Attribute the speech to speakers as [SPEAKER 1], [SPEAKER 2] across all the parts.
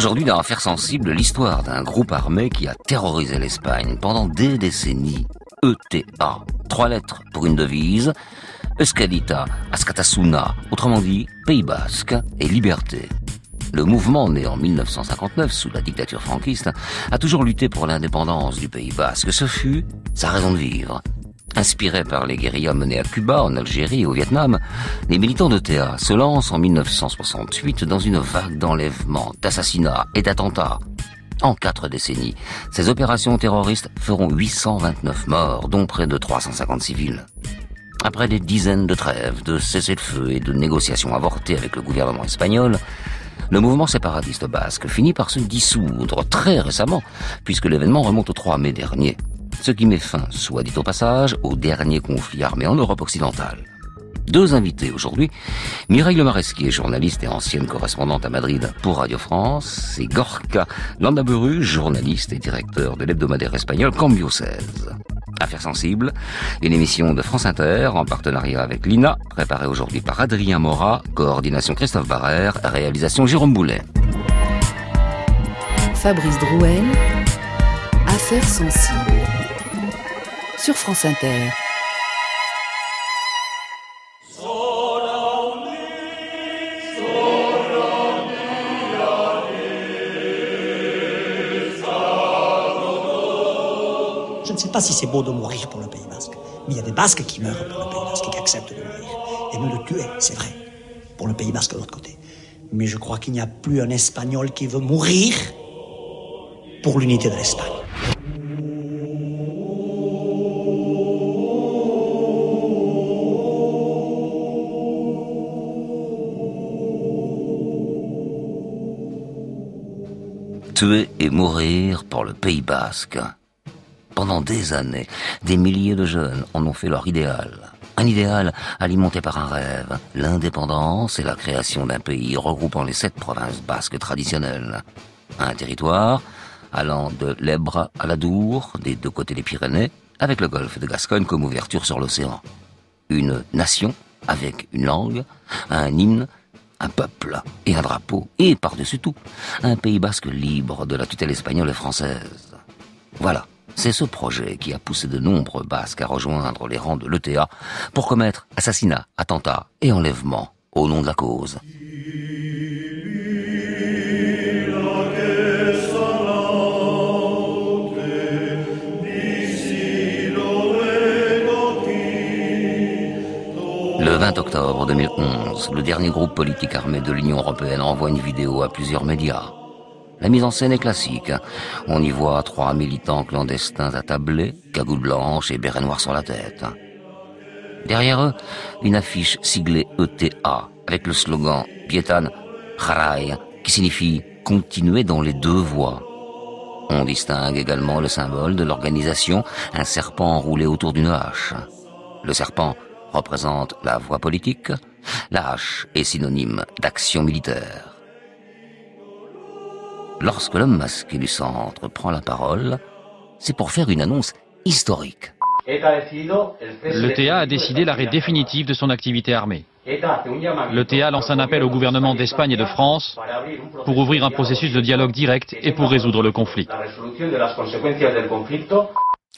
[SPEAKER 1] Aujourd'hui, dans Affaires sensibles, l'histoire d'un groupe armé qui a terrorisé l'Espagne pendant des décennies. ETA. Trois lettres pour une devise. Euskadita, Askatasuna, autrement dit, Pays Basque et Liberté. Le mouvement, né en 1959 sous la dictature franquiste, a toujours lutté pour l'indépendance du Pays Basque. Ce fut sa raison de vivre. Inspirés par les guérillas menées à Cuba, en Algérie et au Vietnam, les militants de TA se lancent en 1968 dans une vague d'enlèvements, d'assassinats et d'attentats. En quatre décennies, ces opérations terroristes feront 829 morts, dont près de 350 civils. Après des dizaines de trêves, de cessez-le-feu et de négociations avortées avec le gouvernement espagnol, le mouvement séparatiste basque finit par se dissoudre très récemment, puisque l'événement remonte au 3 mai dernier ce qui met fin, soit dit au passage, au dernier conflit armé en Europe occidentale. Deux invités aujourd'hui. Mireille Lemaresquier, journaliste et ancienne correspondante à Madrid pour Radio France, et Gorka Landaburu, journaliste et directeur de l'hebdomadaire espagnol Cambio 16. Affaires sensibles, une émission de France Inter en partenariat avec l'INA, préparée aujourd'hui par Adrien Mora, coordination Christophe Barrère, réalisation Jérôme Boulet.
[SPEAKER 2] Fabrice Drouel, Affaires sensibles sur France Inter.
[SPEAKER 3] Je ne sais pas si c'est beau de mourir pour le Pays Basque, mais il y a des Basques qui meurent pour le Pays Basque et qui acceptent de mourir. Et nous de tuer, c'est vrai, pour le Pays Basque de l'autre côté. Mais je crois qu'il n'y a plus un Espagnol qui veut mourir pour l'unité de l'Espagne.
[SPEAKER 1] Et mourir pour le Pays basque. Pendant des années, des milliers de jeunes en ont fait leur idéal. Un idéal alimenté par un rêve, l'indépendance et la création d'un pays regroupant les sept provinces basques traditionnelles. Un territoire allant de l'Ebre à la Dour, des deux côtés des Pyrénées, avec le golfe de Gascogne comme ouverture sur l'océan. Une nation avec une langue, un hymne, un peuple et un drapeau, et par-dessus tout, un Pays basque libre de la tutelle espagnole et française. Voilà, c'est ce projet qui a poussé de nombreux Basques à rejoindre les rangs de l'ETA pour commettre assassinats, attentats et enlèvements au nom de la cause. 20 octobre 2011, le dernier groupe politique armé de l'Union européenne envoie une vidéo à plusieurs médias. La mise en scène est classique. On y voit trois militants clandestins attablés, cagoule blanche et béret noir sur la tête. Derrière eux, une affiche siglée ETA avec le slogan Pietan Harai, qui signifie continuer dans les deux voies. On distingue également le symbole de l'organisation, un serpent enroulé autour d'une hache. Le serpent représente la voie politique, la hache est synonyme d'action militaire. Lorsque l'homme masqué du centre prend la parole, c'est pour faire une annonce historique.
[SPEAKER 4] Le a décidé l'arrêt définitif de son activité armée. Le TA lance un appel au gouvernement d'Espagne et de France pour ouvrir un processus de dialogue direct et pour résoudre le conflit.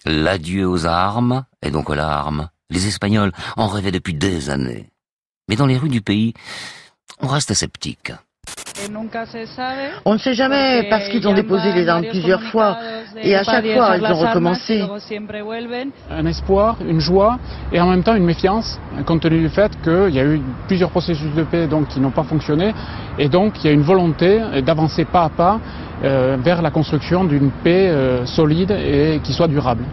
[SPEAKER 1] L'adieu aux armes et donc aux larmes. Les Espagnols en rêvaient depuis des années. Mais dans les rues du pays, on reste sceptique.
[SPEAKER 5] On ne sait jamais parce qu'ils ont déposé les armes plusieurs fois et à chaque fois ils ont recommencé.
[SPEAKER 6] Un espoir, une joie et en même temps une méfiance compte tenu du fait qu'il y a eu plusieurs processus de paix donc, qui n'ont pas fonctionné et donc il y a une volonté d'avancer pas à pas euh, vers la construction d'une paix euh, solide et qui soit durable.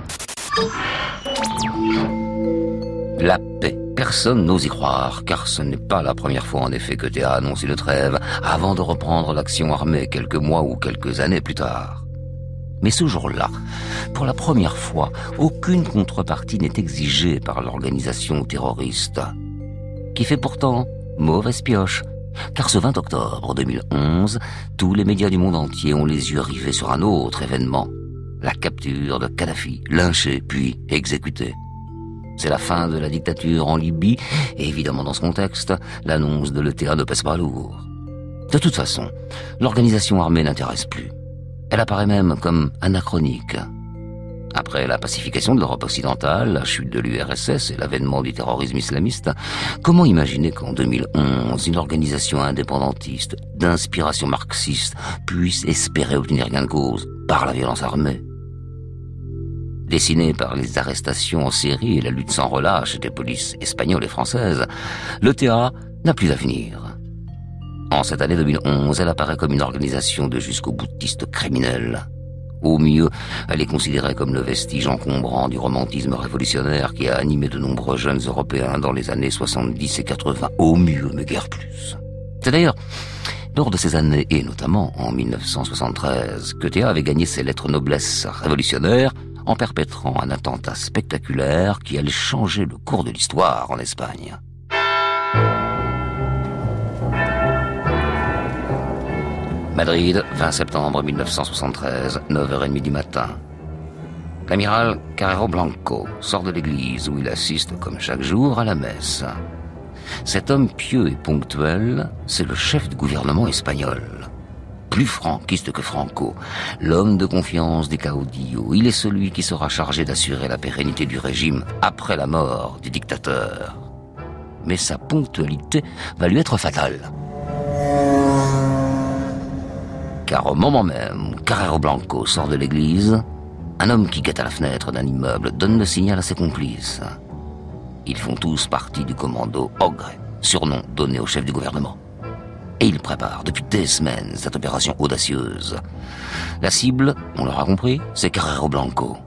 [SPEAKER 1] La paix. Personne n'ose y croire, car ce n'est pas la première fois en effet que Théa annonce une trêve avant de reprendre l'action armée quelques mois ou quelques années plus tard. Mais ce jour-là, pour la première fois, aucune contrepartie n'est exigée par l'organisation terroriste, qui fait pourtant mauvaise pioche, car ce 20 octobre 2011, tous les médias du monde entier ont les yeux rivés sur un autre événement, la capture de Kadhafi, lynché puis exécuté. C'est la fin de la dictature en Libye, et évidemment dans ce contexte, l'annonce de l'ETA ne pèse pas lourd. De toute façon, l'organisation armée n'intéresse plus. Elle apparaît même comme anachronique. Après la pacification de l'Europe occidentale, la chute de l'URSS et l'avènement du terrorisme islamiste, comment imaginer qu'en 2011, une organisation indépendantiste d'inspiration marxiste puisse espérer obtenir gain de cause par la violence armée? Dessiné par les arrestations en série et la lutte sans relâche des polices espagnoles et françaises, le TA n'a plus d'avenir. En cette année 2011, elle apparaît comme une organisation de jusqu'au boutiste criminels. Au mieux, elle est considérée comme le vestige encombrant du romantisme révolutionnaire qui a animé de nombreux jeunes Européens dans les années 70 et 80. Au mieux, mais guère plus. C'est d'ailleurs lors de ces années, et notamment en 1973, que Théa avait gagné ses lettres noblesse révolutionnaires en perpétrant un attentat spectaculaire qui allait changer le cours de l'histoire en Espagne. Madrid, 20 septembre 1973, 9h30 du matin. L'amiral Carrero Blanco sort de l'église où il assiste, comme chaque jour, à la messe. Cet homme pieux et ponctuel, c'est le chef du gouvernement espagnol plus franquiste que Franco, l'homme de confiance des Caudillo. Il est celui qui sera chargé d'assurer la pérennité du régime après la mort du dictateur. Mais sa ponctualité va lui être fatale. Car au moment même où Carrero Blanco sort de l'église, un homme qui guette à la fenêtre d'un immeuble donne le signal à ses complices. Ils font tous partie du commando Ogre, surnom donné au chef du gouvernement. Depuis des semaines cette opération audacieuse. La cible, on l'aura compris, c'est Carrero Blanco.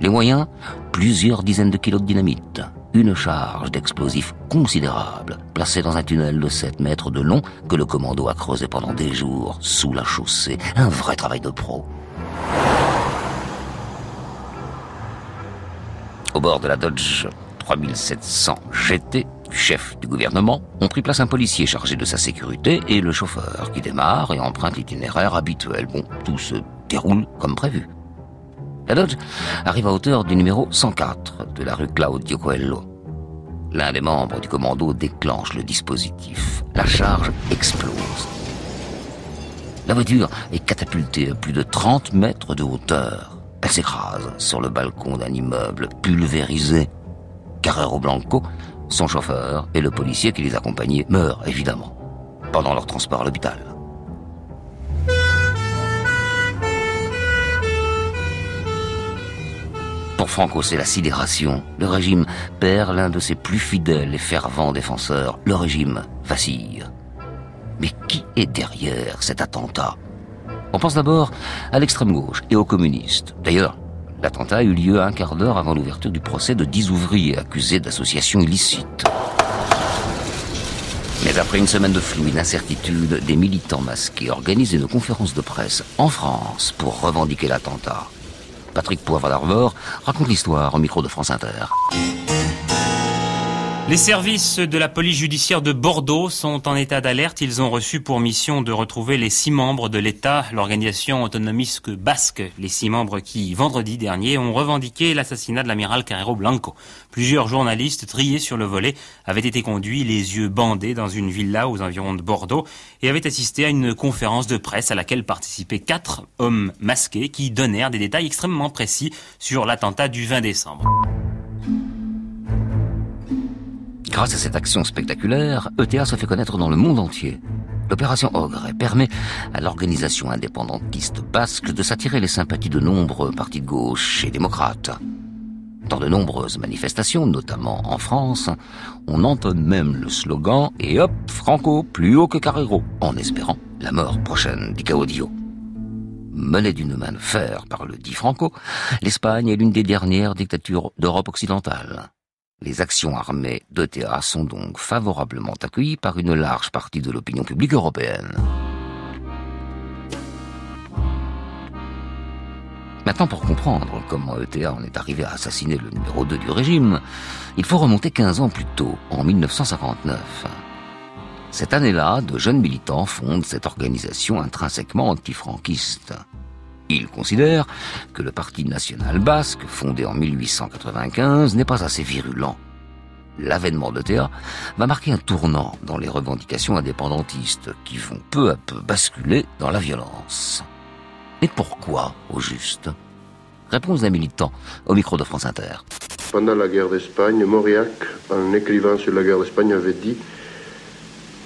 [SPEAKER 1] Les moyens, plusieurs dizaines de kilos de dynamite, une charge d'explosifs considérable, placée dans un tunnel de 7 mètres de long que le commando a creusé pendant des jours sous la chaussée. Un vrai travail de pro. Au bord de la Dodge 3700 GT, chef du gouvernement, ont pris place un policier chargé de sa sécurité et le chauffeur qui démarre et emprunte l'itinéraire habituel. Bon, tout se déroule comme prévu. La Dodge arrive à hauteur du numéro 104 de la rue Claudio Coelho. L'un des membres du commando déclenche le dispositif. La charge explose. La voiture est catapultée à plus de 30 mètres de hauteur. Elle s'écrase sur le balcon d'un immeuble pulvérisé. Carrero Blanco son chauffeur et le policier qui les accompagnait meurent, évidemment, pendant leur transport à l'hôpital. Pour Franco, c'est la sidération. Le régime perd l'un de ses plus fidèles et fervents défenseurs. Le régime vacille. Mais qui est derrière cet attentat? On pense d'abord à l'extrême gauche et aux communistes. D'ailleurs, L'attentat a eu lieu un quart d'heure avant l'ouverture du procès de dix ouvriers accusés d'association illicite. Mais après une semaine de flou et des militants masqués organisent une conférence de presse en France pour revendiquer l'attentat. Patrick Poivre d'Arvor raconte l'histoire au micro de France Inter.
[SPEAKER 7] Les services de la police judiciaire de Bordeaux sont en état d'alerte. Ils ont reçu pour mission de retrouver les six membres de l'État, l'organisation autonomiste basque, les six membres qui, vendredi dernier, ont revendiqué l'assassinat de l'amiral Carrero Blanco. Plusieurs journalistes triés sur le volet avaient été conduits les yeux bandés dans une villa aux environs de Bordeaux et avaient assisté à une conférence de presse à laquelle participaient quatre hommes masqués qui donnèrent des détails extrêmement précis sur l'attentat du 20 décembre.
[SPEAKER 1] Grâce à cette action spectaculaire, ETA se fait connaître dans le monde entier. L'opération Ogre permet à l'organisation indépendantiste basque de s'attirer les sympathies de nombreux partis de gauche et démocrates. Dans de nombreuses manifestations, notamment en France, on entonne même le slogan Et hop, Franco, plus haut que Carrero, en espérant la mort prochaine du Caudillo. Menée d'une main de fer par le dit Franco, l'Espagne est l'une des dernières dictatures d'Europe occidentale. Les actions armées d'ETA sont donc favorablement accueillies par une large partie de l'opinion publique européenne. Maintenant, pour comprendre comment ETA en est arrivé à assassiner le numéro 2 du régime, il faut remonter 15 ans plus tôt, en 1959. Cette année-là, de jeunes militants fondent cette organisation intrinsèquement antifranquiste. Il considère que le Parti national basque, fondé en 1895, n'est pas assez virulent. l'avènement de Théa, va marquer un tournant dans les revendications indépendantistes qui vont peu à peu basculer dans la violence. Et pourquoi, au juste? Réponse d'un militant au micro de France Inter.
[SPEAKER 8] Pendant la guerre d'Espagne, Mauriac, en écrivant sur la guerre d'Espagne, avait dit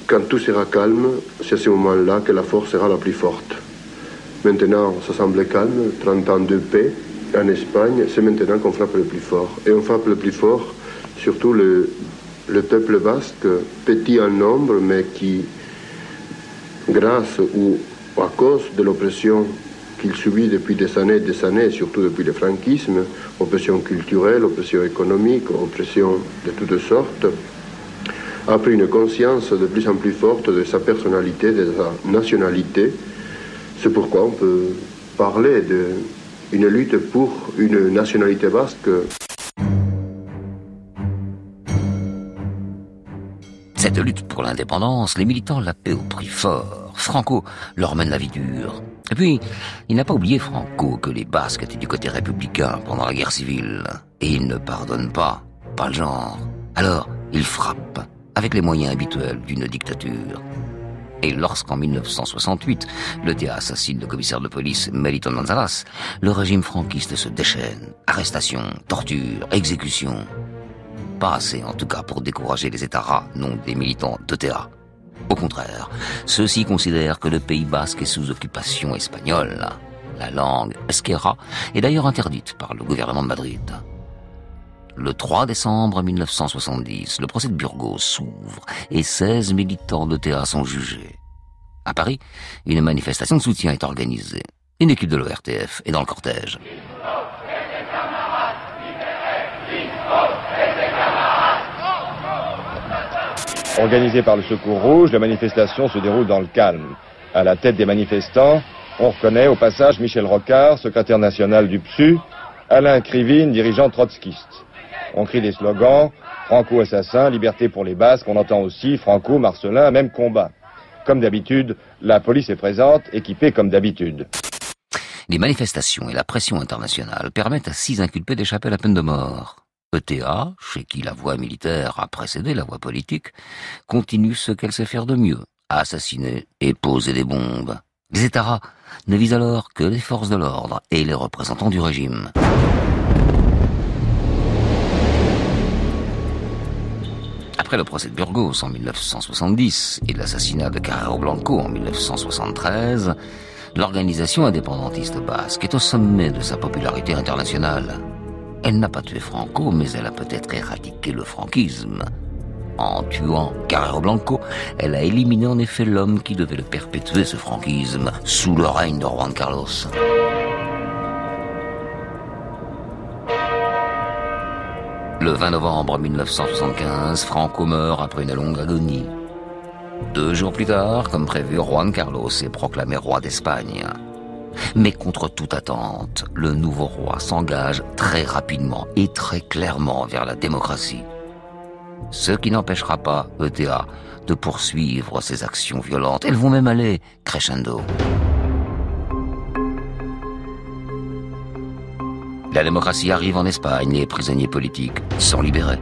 [SPEAKER 8] Quand tout sera calme, c'est à ce moment-là que la force sera la plus forte. Maintenant, ça semble calme, 30 ans de paix en Espagne, c'est maintenant qu'on frappe le plus fort. Et on frappe le plus fort, surtout le, le peuple basque, petit en nombre, mais qui, grâce ou à cause de l'oppression qu'il subit depuis des années et des années, surtout depuis le franquisme, oppression culturelle, oppression économique, oppression de toutes sortes, a pris une conscience de plus en plus forte de sa personnalité, de sa nationalité. C'est pourquoi on peut parler d'une lutte pour une nationalité basque.
[SPEAKER 1] Cette lutte pour l'indépendance, les militants la paient au prix fort. Franco leur mène la vie dure. Et puis, il n'a pas oublié Franco que les Basques étaient du côté républicain pendant la guerre civile. Et il ne pardonne pas, pas le genre. Alors, il frappe, avec les moyens habituels d'une dictature. Et lorsqu'en 1968, le TA assassine le commissaire de police Meliton Gonzalez, le régime franquiste se déchaîne. Arrestation, torture, exécution. Pas assez, en tout cas, pour décourager les États rats, non des militants de TA. Au contraire, ceux-ci considèrent que le Pays basque est sous occupation espagnole. La langue esquera est d'ailleurs interdite par le gouvernement de Madrid. Le 3 décembre 1970, le procès de Burgos s'ouvre et 16 militants de TA sont jugés. À Paris, une manifestation de soutien est organisée. Une équipe de l'ORTF est dans le cortège.
[SPEAKER 9] Organisée par le Secours Rouge, la manifestation se déroule dans le calme. À la tête des manifestants, on reconnaît au passage Michel Rocard, secrétaire national du PSU, Alain Krivine, dirigeant trotskiste. On crie des slogans, Franco assassin, liberté pour les Basques, on entend aussi Franco, Marcelin, même combat. Comme d'habitude, la police est présente, équipée comme d'habitude.
[SPEAKER 1] Les manifestations et la pression internationale permettent à six inculpés d'échapper à la peine de mort. ETA, chez qui la voie militaire a précédé la voie politique, continue ce qu'elle sait faire de mieux, assassiner et poser des bombes. Les ne visent alors que les forces de l'ordre et les représentants du régime. Après le procès de Burgos en 1970 et l'assassinat de Carrero Blanco en 1973, l'organisation indépendantiste basque est au sommet de sa popularité internationale. Elle n'a pas tué Franco, mais elle a peut-être éradiqué le franquisme. En tuant Carrero Blanco, elle a éliminé en effet l'homme qui devait le perpétuer, ce franquisme, sous le règne de Juan Carlos. Le 20 novembre 1975, Franco meurt après une longue agonie. Deux jours plus tard, comme prévu, Juan Carlos est proclamé roi d'Espagne. Mais contre toute attente, le nouveau roi s'engage très rapidement et très clairement vers la démocratie. Ce qui n'empêchera pas ETA de poursuivre ses actions violentes. Elles vont même aller crescendo. La démocratie arrive en Espagne et les prisonniers politiques sont libérés.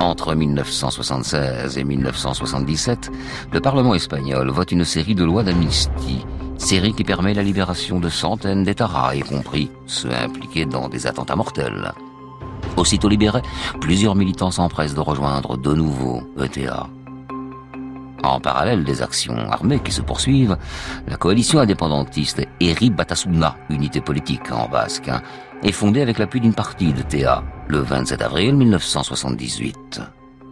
[SPEAKER 1] Entre 1976 et 1977, le Parlement espagnol vote une série de lois d'amnistie série qui permet la libération de centaines d'États, y compris ceux impliqués dans des attentats mortels. Aussitôt libérés, plusieurs militants s'empressent de rejoindre de nouveau ETA. En parallèle des actions armées qui se poursuivent, la coalition indépendantiste Eri Batasuna, unité politique en basque, hein, est fondée avec l'appui d'une partie de TA le 27 avril 1978.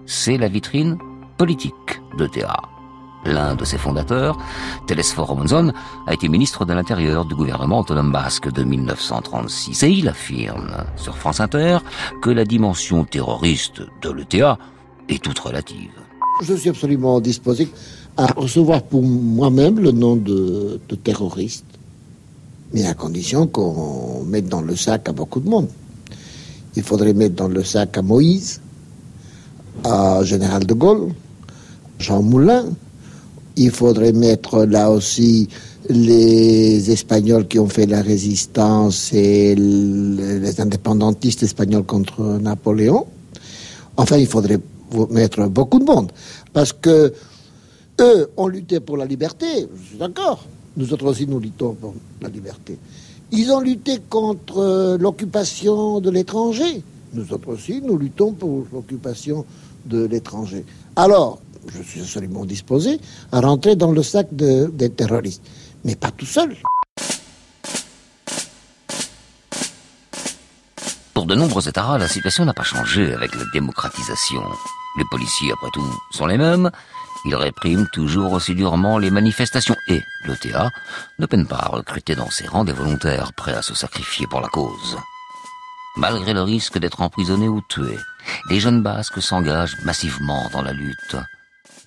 [SPEAKER 1] C'est la vitrine politique de TA. L'un de ses fondateurs, Telesforo Monzon, a été ministre de l'Intérieur du gouvernement autonome basque de 1936 et il affirme sur France Inter que la dimension terroriste de l'ETA est toute relative.
[SPEAKER 10] Je suis absolument disposé à recevoir pour moi-même le nom de terroriste, mais à condition qu'on mette dans le sac à beaucoup de monde. Il faudrait mettre dans le sac à Moïse, à Général de Gaulle, Jean Moulin, il faudrait mettre là aussi les Espagnols qui ont fait la résistance et les indépendantistes espagnols contre Napoléon. Enfin, il faudrait mettre beaucoup de monde. Parce que eux ont lutté pour la liberté, je suis d'accord. Nous autres aussi, nous luttons pour la liberté. Ils ont lutté contre euh, l'occupation de l'étranger. Nous autres aussi, nous luttons pour l'occupation de l'étranger. Alors, je suis absolument disposé à rentrer dans le sac des terroristes, mais pas tout seul.
[SPEAKER 1] Pour de nombreux États, la situation n'a pas changé avec la démocratisation. Les policiers, après tout, sont les mêmes. Ils répriment toujours aussi durement les manifestations et l'ETA ne peine pas à recruter dans ses rangs des volontaires prêts à se sacrifier pour la cause. Malgré le risque d'être emprisonnés ou tués, les jeunes basques s'engagent massivement dans la lutte.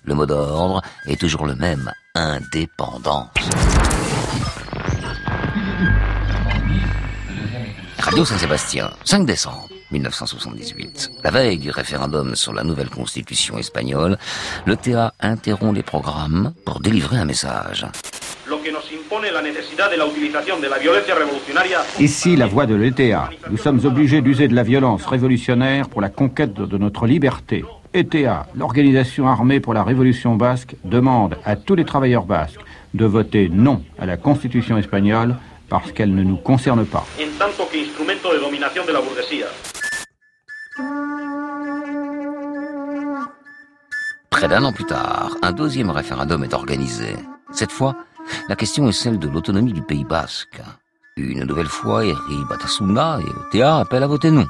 [SPEAKER 1] Le mot d'ordre est toujours le même, indépendance. Radio Saint-Sébastien, 5 décembre 1978. La veille du référendum sur la nouvelle constitution espagnole, le TA interrompt les programmes pour délivrer un message.
[SPEAKER 11] Ici la voix de l'ETA. Nous sommes obligés d'user de la violence révolutionnaire pour la conquête de notre liberté. ETA, l'organisation armée pour la révolution basque, demande à tous les travailleurs basques de voter non à la constitution espagnole parce qu'elle ne nous concerne pas.
[SPEAKER 1] Près d'un an plus tard, un deuxième référendum est organisé. Cette fois, la question est celle de l'autonomie du Pays basque. Une nouvelle fois, Eri Batasuna et ETA appellent à voter non.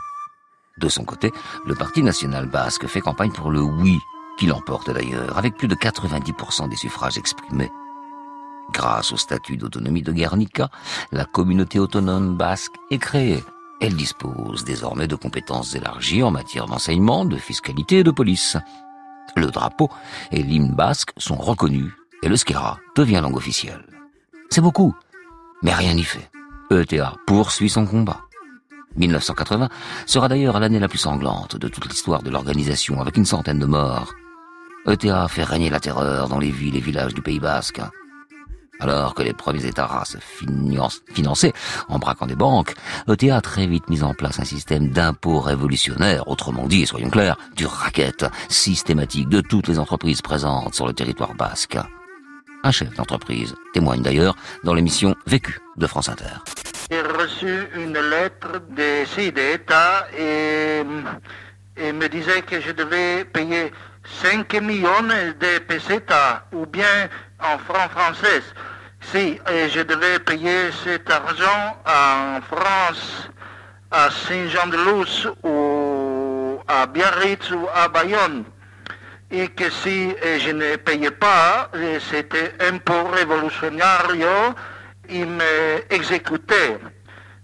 [SPEAKER 1] De son côté, le Parti national basque fait campagne pour le oui, qui l'emporte d'ailleurs, avec plus de 90% des suffrages exprimés. Grâce au statut d'autonomie de Guernica, la communauté autonome basque est créée. Elle dispose désormais de compétences élargies en matière d'enseignement, de fiscalité et de police. Le drapeau et l'hymne basque sont reconnus et le skira devient langue officielle. C'est beaucoup, mais rien n'y fait. ETA poursuit son combat. 1980 sera d'ailleurs l'année la plus sanglante de toute l'histoire de l'organisation avec une centaine de morts. ETA fait régner la terreur dans les villes et villages du Pays Basque. Alors que les premiers États se finançaient en braquant des banques, ETA a très vite mis en place un système d'impôts révolutionnaire, autrement dit, soyons clairs, du racket systématique de toutes les entreprises présentes sur le territoire basque. Un chef d'entreprise témoigne d'ailleurs dans l'émission Vécu de France Inter.
[SPEAKER 12] J'ai reçu une lettre des et, et me disait que je devais payer 5 millions de pesetas ou bien en francs français. Si je devais payer cet argent en France, à Saint-Jean-de-Luz ou à Biarritz ou à Bayonne, et que si je ne payais pas, c'était impôt révolutionnaire, il m'exécutait.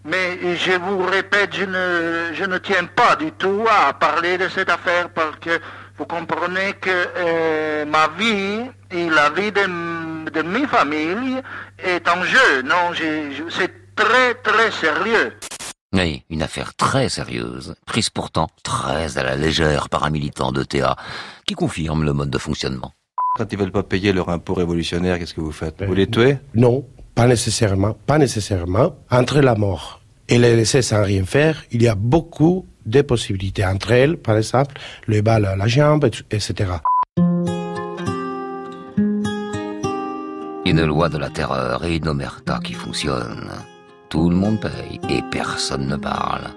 [SPEAKER 12] Mais je vous répète, je ne, je ne tiens pas du tout à parler de cette affaire parce que vous comprenez que euh, ma vie et la vie de, de ma famille est en jeu. Non, c'est très très sérieux.
[SPEAKER 1] Oui, une affaire très sérieuse, prise pourtant très à la légère par un militant de TA, qui confirme le mode de fonctionnement.
[SPEAKER 13] Quand ils veulent pas payer leur impôt révolutionnaire, qu'est-ce que vous faites Vous les tuez
[SPEAKER 14] Non, pas nécessairement, pas nécessairement. Entre la mort et les laisser sans rien faire, il y a beaucoup de possibilités. Entre elles, par exemple, le bal à la jambe, etc.
[SPEAKER 1] Une loi de la terreur et une omerta qui fonctionne. Tout le monde paye et personne ne parle.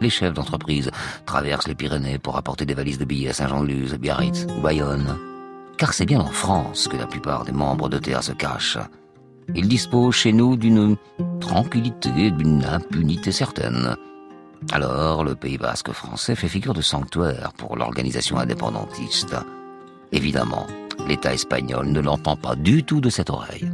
[SPEAKER 1] Les chefs d'entreprise traversent les Pyrénées pour apporter des valises de billets à Saint-Jean-de-Luz, Biarritz ou Bayonne. Car c'est bien en France que la plupart des membres de TA se cachent. Ils disposent chez nous d'une tranquillité, d'une impunité certaine. Alors, le Pays basque français fait figure de sanctuaire pour l'organisation indépendantiste. Évidemment, l'État espagnol ne l'entend pas du tout de cette oreille.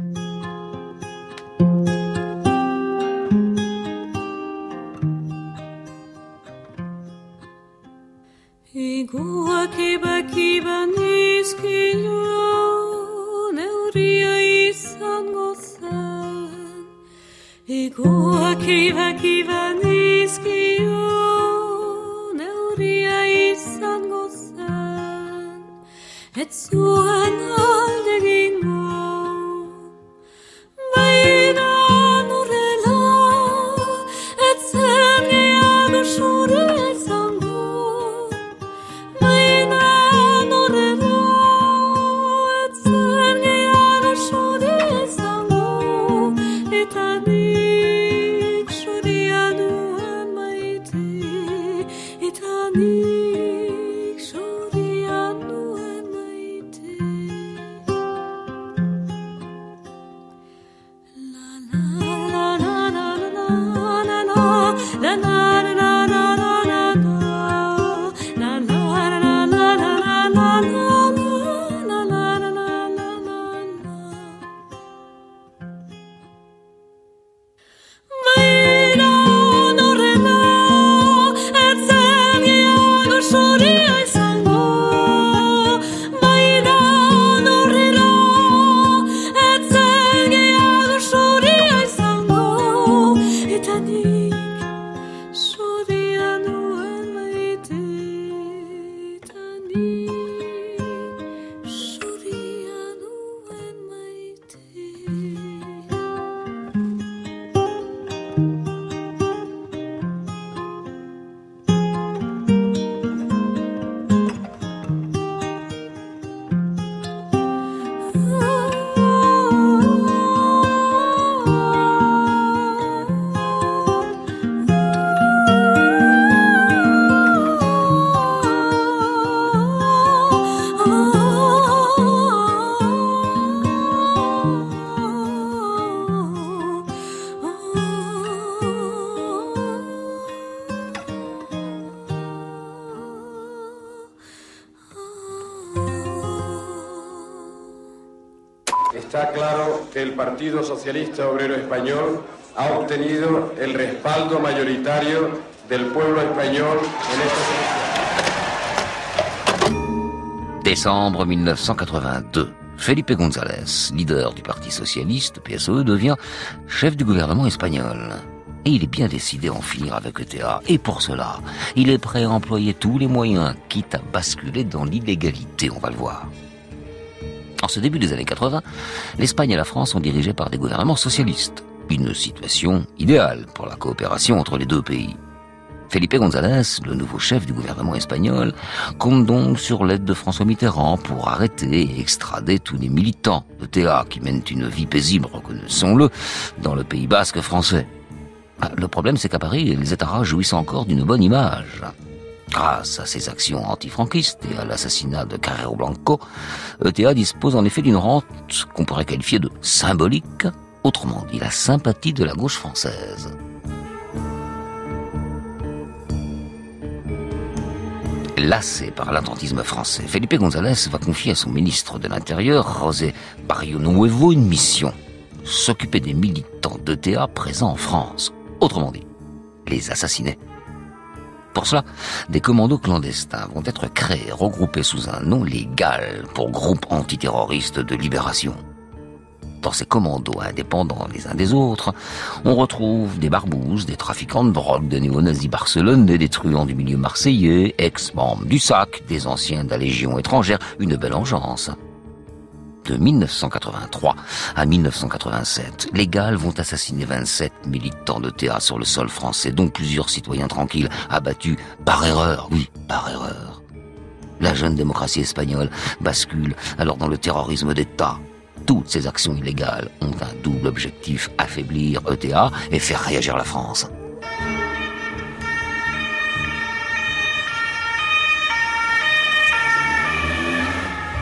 [SPEAKER 15] neuria izango zen, ez zuen Socialista Obrero Español ha obtenido el respaldo mayoritario del pueblo español en esta
[SPEAKER 1] Décembre 1982. Felipe González, leader du Parti socialiste PSOE, devient chef du gouvernement espagnol. Et il est bien décidé à en finir avec ETA. Et pour cela, il est prêt à employer tous les moyens, quitte à basculer dans l'illégalité, on va le voir. En ce début des années 80, l'Espagne et la France sont dirigées par des gouvernements socialistes. Une situation idéale pour la coopération entre les deux pays. Felipe González, le nouveau chef du gouvernement espagnol, compte donc sur l'aide de François Mitterrand pour arrêter et extrader tous les militants de TA qui mènent une vie paisible, reconnaissons-le, dans le Pays basque français. Ah, le problème, c'est qu'à Paris, les États jouissent encore d'une bonne image. Grâce à ses actions antifranquistes et à l'assassinat de Carrero Blanco, ETA dispose en effet d'une rente qu'on pourrait qualifier de symbolique, autrement dit la sympathie de la gauche française. Lassé par l'attentisme français, Felipe González va confier à son ministre de l'Intérieur, José Barrio Nuevo, une mission. S'occuper des militants d'ETA présents en France. Autrement dit, les assassiner. Pour cela, des commandos clandestins vont être créés, regroupés sous un nom légal pour groupe antiterroriste de libération. Dans ces commandos indépendants les uns des autres, on retrouve des barbouzes, des trafiquants de drogue, des néo-nazis barcelonais, des truands du milieu marseillais, ex-membres du SAC, des anciens de la Légion étrangère, une belle engeance de 1983 à 1987, les Galles vont assassiner 27 militants de sur le sol français, dont plusieurs citoyens tranquilles, abattus par erreur, oui, par erreur. La jeune démocratie espagnole bascule alors dans le terrorisme d'État. Toutes ces actions illégales ont un double objectif, affaiblir ETA et faire réagir la France.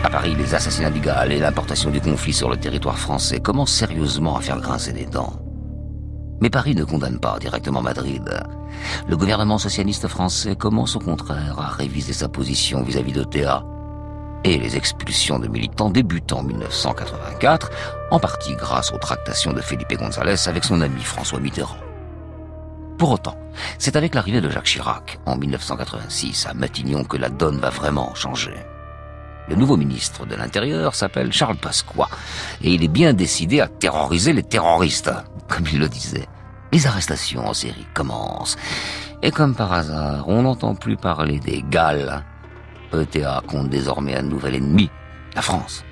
[SPEAKER 1] À Paris, les assassinats du et l'importation du conflit sur le territoire français commencent sérieusement à faire grincer des dents. Mais Paris ne condamne pas directement Madrid. Le gouvernement socialiste français commence au contraire à réviser sa position vis-à-vis de Théa. Et les expulsions de militants débutent en 1984, en partie grâce aux tractations de Felipe González avec son ami François Mitterrand. Pour autant, c'est avec l'arrivée de Jacques Chirac, en 1986, à Matignon, que la donne va vraiment changer. Le nouveau ministre de l'Intérieur s'appelle Charles Pasqua et il est bien décidé à terroriser les terroristes, comme il le disait. Les arrestations en série commencent. Et comme par hasard, on n'entend plus parler des Galles. ETA compte désormais un nouvel ennemi, la France.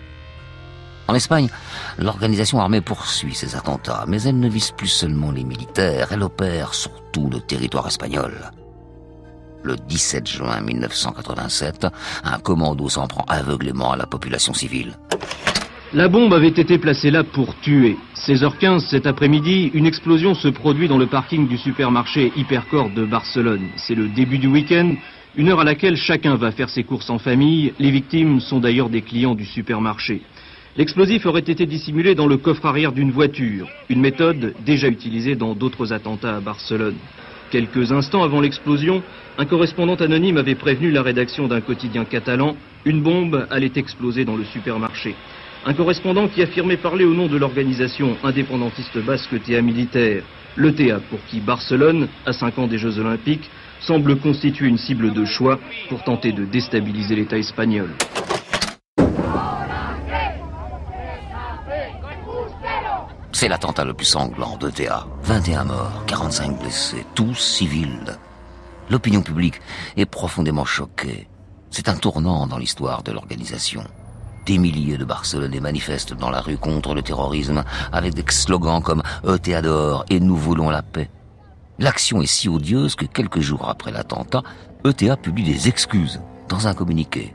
[SPEAKER 1] En Espagne, l'organisation armée poursuit ses attentats, mais elle ne vise plus seulement les militaires, elle opère sur tout le territoire espagnol. Le 17 juin 1987, un commando s'en prend aveuglément à la population civile.
[SPEAKER 16] La bombe avait été placée là pour tuer. 16h15 cet après-midi, une explosion se produit dans le parking du supermarché Hypercore de Barcelone. C'est le début du week-end, une heure à laquelle chacun va faire ses courses en famille. Les victimes sont d'ailleurs des clients du supermarché. L'explosif aurait été dissimulé dans le coffre arrière d'une voiture, une méthode déjà utilisée dans d'autres attentats à Barcelone. Quelques instants avant l'explosion, un correspondant anonyme avait prévenu la rédaction d'un quotidien catalan, une bombe allait exploser dans le supermarché. Un correspondant qui affirmait parler au nom de l'organisation indépendantiste basque TA militaire, le TA pour qui Barcelone, à 5 ans des Jeux Olympiques, semble constituer une cible de choix pour tenter de déstabiliser l'État espagnol.
[SPEAKER 1] C'est l'attentat le plus sanglant de Théa. 21 morts, 45 blessés, tous civils. L'opinion publique est profondément choquée. C'est un tournant dans l'histoire de l'organisation. Des milliers de Barcelonais manifestent dans la rue contre le terrorisme avec des slogans comme ETA dehors et nous voulons la paix. L'action est si odieuse que quelques jours après l'attentat, ETA publie des excuses dans un communiqué.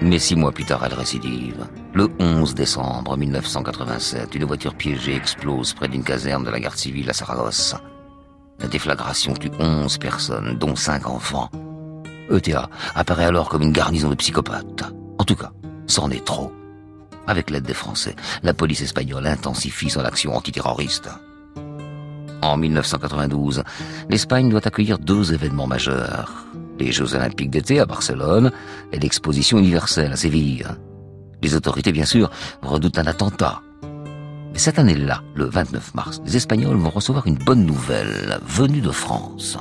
[SPEAKER 1] Mais six mois plus tard, elle récidive. Le 11 décembre 1987, une voiture piégée explose près d'une caserne de la garde civile à Saragosse. La déflagration tue 11 personnes, dont 5 enfants. ETA apparaît alors comme une garnison de psychopathes. En tout cas, c'en est trop. Avec l'aide des Français, la police espagnole intensifie son action antiterroriste. En 1992, l'Espagne doit accueillir deux événements majeurs les Jeux olympiques d'été à Barcelone et l'exposition universelle à Séville. Les autorités, bien sûr, redoutent un attentat. Mais cette année-là, le 29 mars, les Espagnols vont recevoir une bonne nouvelle venue de France.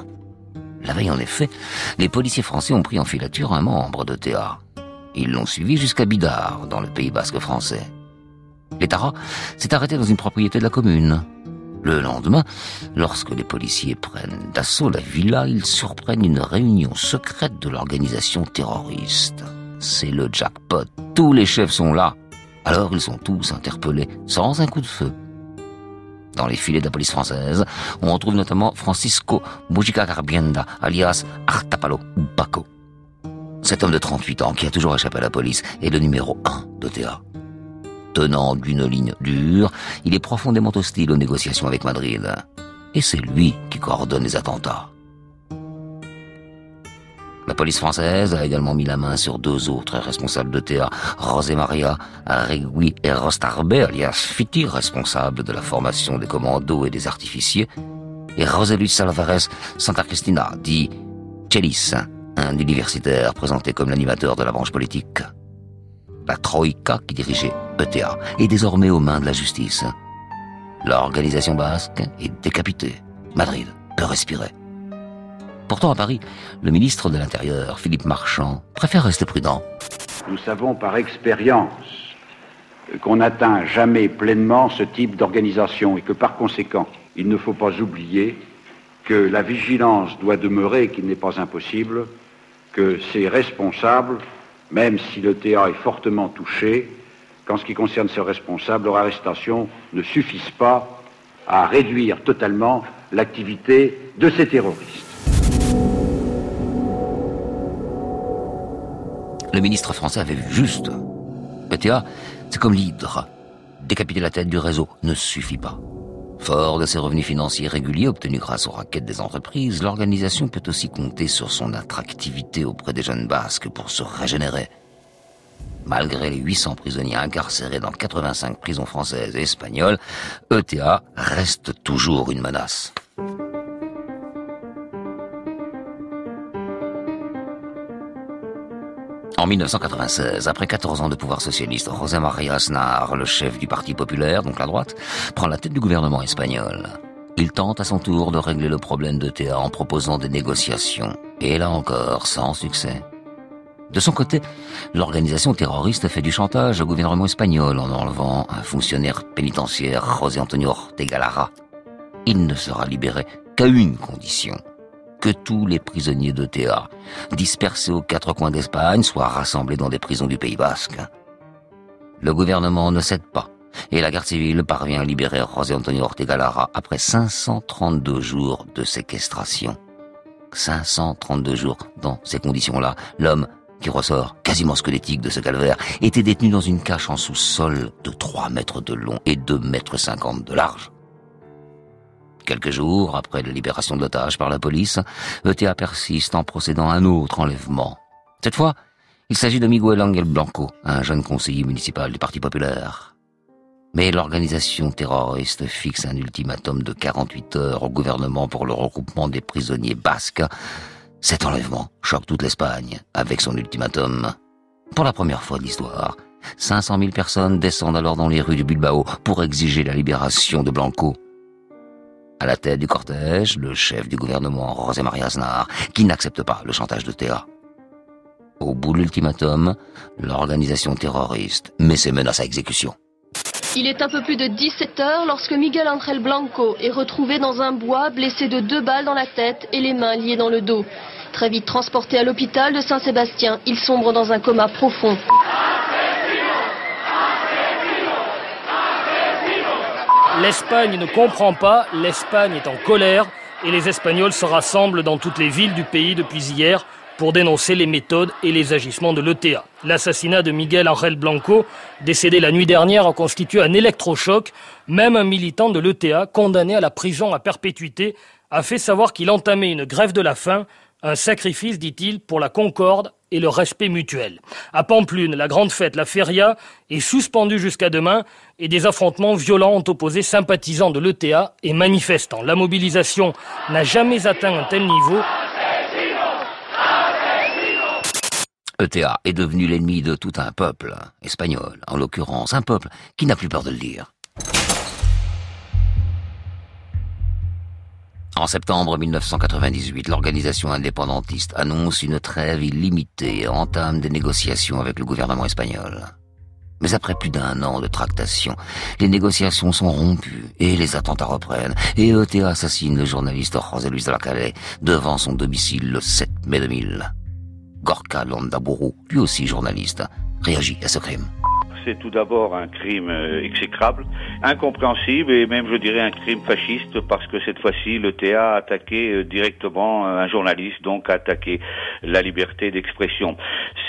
[SPEAKER 1] La veille, en effet, les policiers français ont pris en filature un membre de TA. Ils l'ont suivi jusqu'à Bidart, dans le Pays basque français. L'État s'est arrêté dans une propriété de la commune. Le lendemain, lorsque les policiers prennent d'assaut la villa, ils surprennent une réunion secrète de l'organisation terroriste. C'est le jackpot. Tous les chefs sont là. Alors ils sont tous interpellés, sans un coup de feu. Dans les filets de la police française, on retrouve notamment Francisco Mujica Garbienda, alias Artapalo ou Paco. Cet homme de 38 ans qui a toujours échappé à la police est le numéro 1 de Théa tenant d'une ligne dure, il est profondément hostile aux négociations avec Madrid. Et c'est lui qui coordonne les attentats. La police française a également mis la main sur deux autres responsables de Théa, José Maria Arregui et Rostarbe, alias Fitti, responsable de la formation des commandos et des artificiers, et José Luis Alvarez Santa Cristina, dit Chelis, un universitaire présenté comme l'animateur de la branche politique. La Troïka qui dirigeait ETA est désormais aux mains de la justice. L'organisation basque est décapitée. Madrid peut respirer. Pourtant, à Paris, le ministre de l'Intérieur, Philippe Marchand, préfère rester prudent.
[SPEAKER 17] Nous savons par expérience qu'on n'atteint jamais pleinement ce type d'organisation et que par conséquent, il ne faut pas oublier que la vigilance doit demeurer qu'il n'est pas impossible que ces responsables même si le TA est fortement touché, qu'en ce qui concerne ses responsables, leur arrestation ne suffise pas à réduire totalement l'activité de ces terroristes.
[SPEAKER 1] Le ministre français avait vu juste. Le TA, c'est comme l'hydre. Décapiter la tête du réseau ne suffit pas. Fort de ses revenus financiers réguliers obtenus grâce aux raquettes des entreprises, l'organisation peut aussi compter sur son attractivité auprès des jeunes basques pour se régénérer. Malgré les 800 prisonniers incarcérés dans 85 prisons françaises et espagnoles, ETA reste toujours une menace. En 1996, après 14 ans de pouvoir socialiste, José María Aznar, le chef du Parti populaire, donc la droite, prend la tête du gouvernement espagnol. Il tente à son tour de régler le problème de Théa en proposant des négociations. Et là encore, sans succès. De son côté, l'organisation terroriste fait du chantage au gouvernement espagnol en enlevant un fonctionnaire pénitentiaire, José Antonio Ortega Lara. Il ne sera libéré qu'à une condition que tous les prisonniers de Théa, dispersés aux quatre coins d'Espagne, soient rassemblés dans des prisons du Pays Basque. Le gouvernement ne cède pas, et la garde civile parvient à libérer José Antonio Ortega Lara après 532 jours de séquestration. 532 jours. Dans ces conditions-là, l'homme qui ressort quasiment squelettique de ce calvaire, était détenu dans une cache en sous-sol de 3 mètres de long et 2 mètres 50 de large. Quelques jours après la libération de l'otage par la police, ETA persiste en procédant à un autre enlèvement. Cette fois, il s'agit de Miguel Angel Blanco, un jeune conseiller municipal du Parti populaire. Mais l'organisation terroriste fixe un ultimatum de 48 heures au gouvernement pour le regroupement des prisonniers basques. Cet enlèvement choque toute l'Espagne avec son ultimatum. Pour la première fois de l'histoire, 500 000 personnes descendent alors dans les rues de Bilbao pour exiger la libération de Blanco. À la tête du cortège, le chef du gouvernement, José María Aznar, qui n'accepte pas le chantage de Théa. Au bout de l'ultimatum, l'organisation terroriste met ses menaces à exécution.
[SPEAKER 18] Il est un peu plus de 17 heures lorsque Miguel Angel Blanco est retrouvé dans un bois, blessé de deux balles dans la tête et les mains liées dans le dos. Très vite transporté à l'hôpital de Saint-Sébastien, il sombre dans un coma profond.
[SPEAKER 19] L'Espagne ne comprend pas, l'Espagne est en colère et les Espagnols se rassemblent dans toutes les villes du pays depuis hier pour dénoncer les méthodes et les agissements de l'ETA. L'assassinat de Miguel Angel Blanco, décédé la nuit dernière, a constitué un électrochoc. Même un militant de l'ETA, condamné à la prison à perpétuité, a fait savoir qu'il entamait une grève de la faim, un sacrifice, dit-il, pour la concorde et le respect mutuel. À Pamplune, la grande fête, la feria, est suspendue jusqu'à demain et des affrontements violents ont opposé sympathisants de l'ETA et manifestants. La mobilisation n'a jamais atteint un tel niveau.
[SPEAKER 1] ETA est devenu l'ennemi de tout un peuple, espagnol en l'occurrence, un peuple qui n'a plus peur de le dire. En septembre 1998, l'organisation indépendantiste annonce une trêve illimitée et entame des négociations avec le gouvernement espagnol. Mais après plus d'un an de tractation, les négociations sont rompues et les attentats reprennent. Et ETA assassine le journaliste José Luis de la Calais devant son domicile le 7 mai 2000. Gorka Landaburu, lui aussi journaliste, réagit à ce crime
[SPEAKER 20] c'est tout d'abord un crime euh, exécrable, incompréhensible et même, je dirais, un crime fasciste parce que cette fois-ci, le TA a attaqué euh, directement euh, un journaliste, donc a attaqué la liberté d'expression.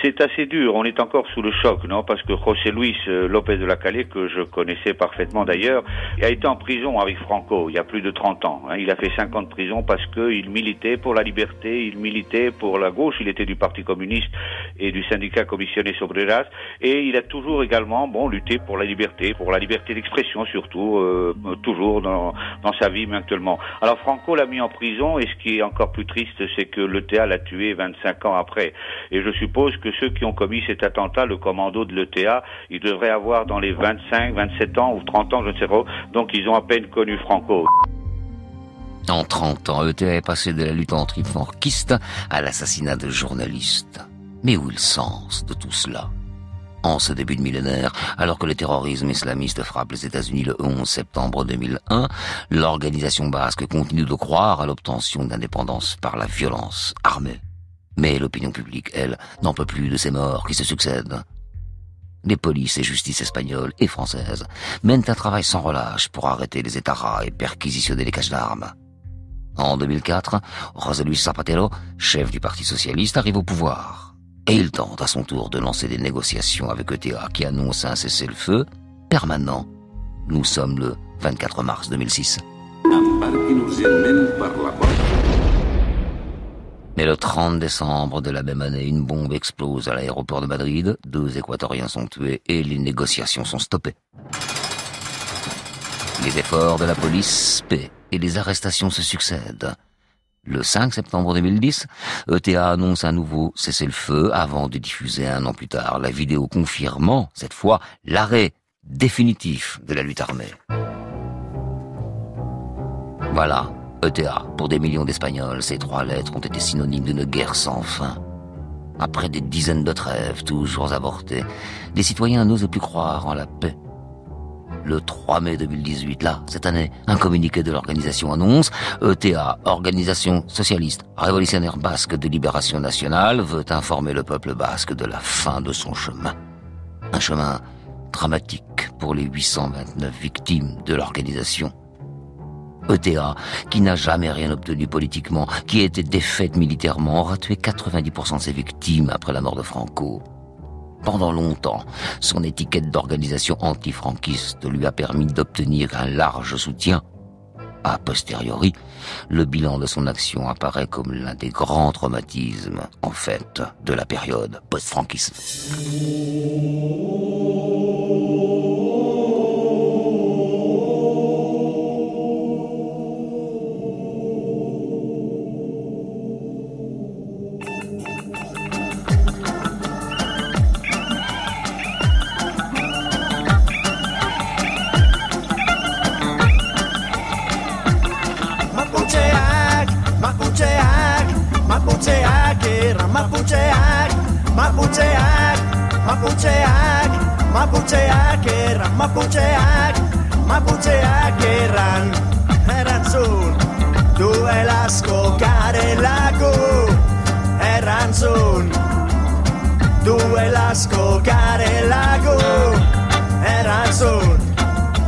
[SPEAKER 20] C'est assez dur, on est encore sous le choc, non? Parce que José Luis Lopez de la Calais, que je connaissais parfaitement d'ailleurs, a été en prison avec Franco il y a plus de 30 ans. Hein. Il a fait 50 ans de prison parce qu'il militait pour la liberté, il militait pour la gauche, il était du Parti communiste et du syndicat commissionné Sobreras, et il a toujours également bon, lutter pour la liberté, pour la liberté d'expression surtout, euh, toujours dans, sa vie, mais actuellement. Alors Franco l'a mis en prison, et ce qui est encore plus triste, c'est que le l'ETA l'a tué 25 ans après. Et je suppose que ceux qui ont commis cet attentat, le commando de l'ETA, ils devraient avoir dans les 25, 27 ans ou 30 ans, je ne sais pas, donc ils ont à peine connu Franco.
[SPEAKER 1] En 30 ans, ETA est passé de la lutte anti-franquiste à l'assassinat de journalistes. Mais où est le sens de tout cela? En ce début de millénaire, alors que le terrorisme islamiste frappe les États-Unis le 11 septembre 2001, l'organisation basque continue de croire à l'obtention d'indépendance par la violence armée. Mais l'opinion publique, elle, n'en peut plus de ces morts qui se succèdent. Les polices et justices espagnoles et françaises mènent un travail sans relâche pour arrêter les États et perquisitionner les caches d'armes. En 2004, José Luis Zapatero, chef du Parti socialiste, arrive au pouvoir. Et il tente à son tour de lancer des négociations avec ETA qui annonce un cessez-le-feu permanent. Nous sommes le 24 mars 2006. Mais le 30 décembre de la même année, une bombe explose à l'aéroport de Madrid, deux Équatoriens sont tués et les négociations sont stoppées. Les efforts de la police paient et les arrestations se succèdent. Le 5 septembre 2010, ETA annonce un nouveau cessez-le-feu avant de diffuser un an plus tard la vidéo confirmant, cette fois, l'arrêt définitif de la lutte armée. Voilà, ETA, pour des millions d'Espagnols, ces trois lettres ont été synonymes d'une guerre sans fin. Après des dizaines de trêves, toujours avortées, les citoyens n'osent plus croire en la paix le 3 mai 2018. Là, cette année, un communiqué de l'organisation annonce ETA, Organisation Socialiste Révolutionnaire Basque de Libération Nationale, veut informer le peuple basque de la fin de son chemin. Un chemin dramatique pour les 829 victimes de l'organisation. ETA, qui n'a jamais rien obtenu politiquement, qui a été défaite militairement, aura tué 90% de ses victimes après la mort de Franco. Pendant longtemps, son étiquette d'organisation antifranquiste lui a permis d'obtenir un large soutien. A posteriori, le bilan de son action apparaît comme l'un des grands traumatismes, en fait, de la période post-franquisme.
[SPEAKER 21] maputxeak, maputxeak, maputxeak, maputxeak erran, maputxeak, maputxeak erran, erantzun, duelazko garelako, erantzun, duelazko garelako, erantzun,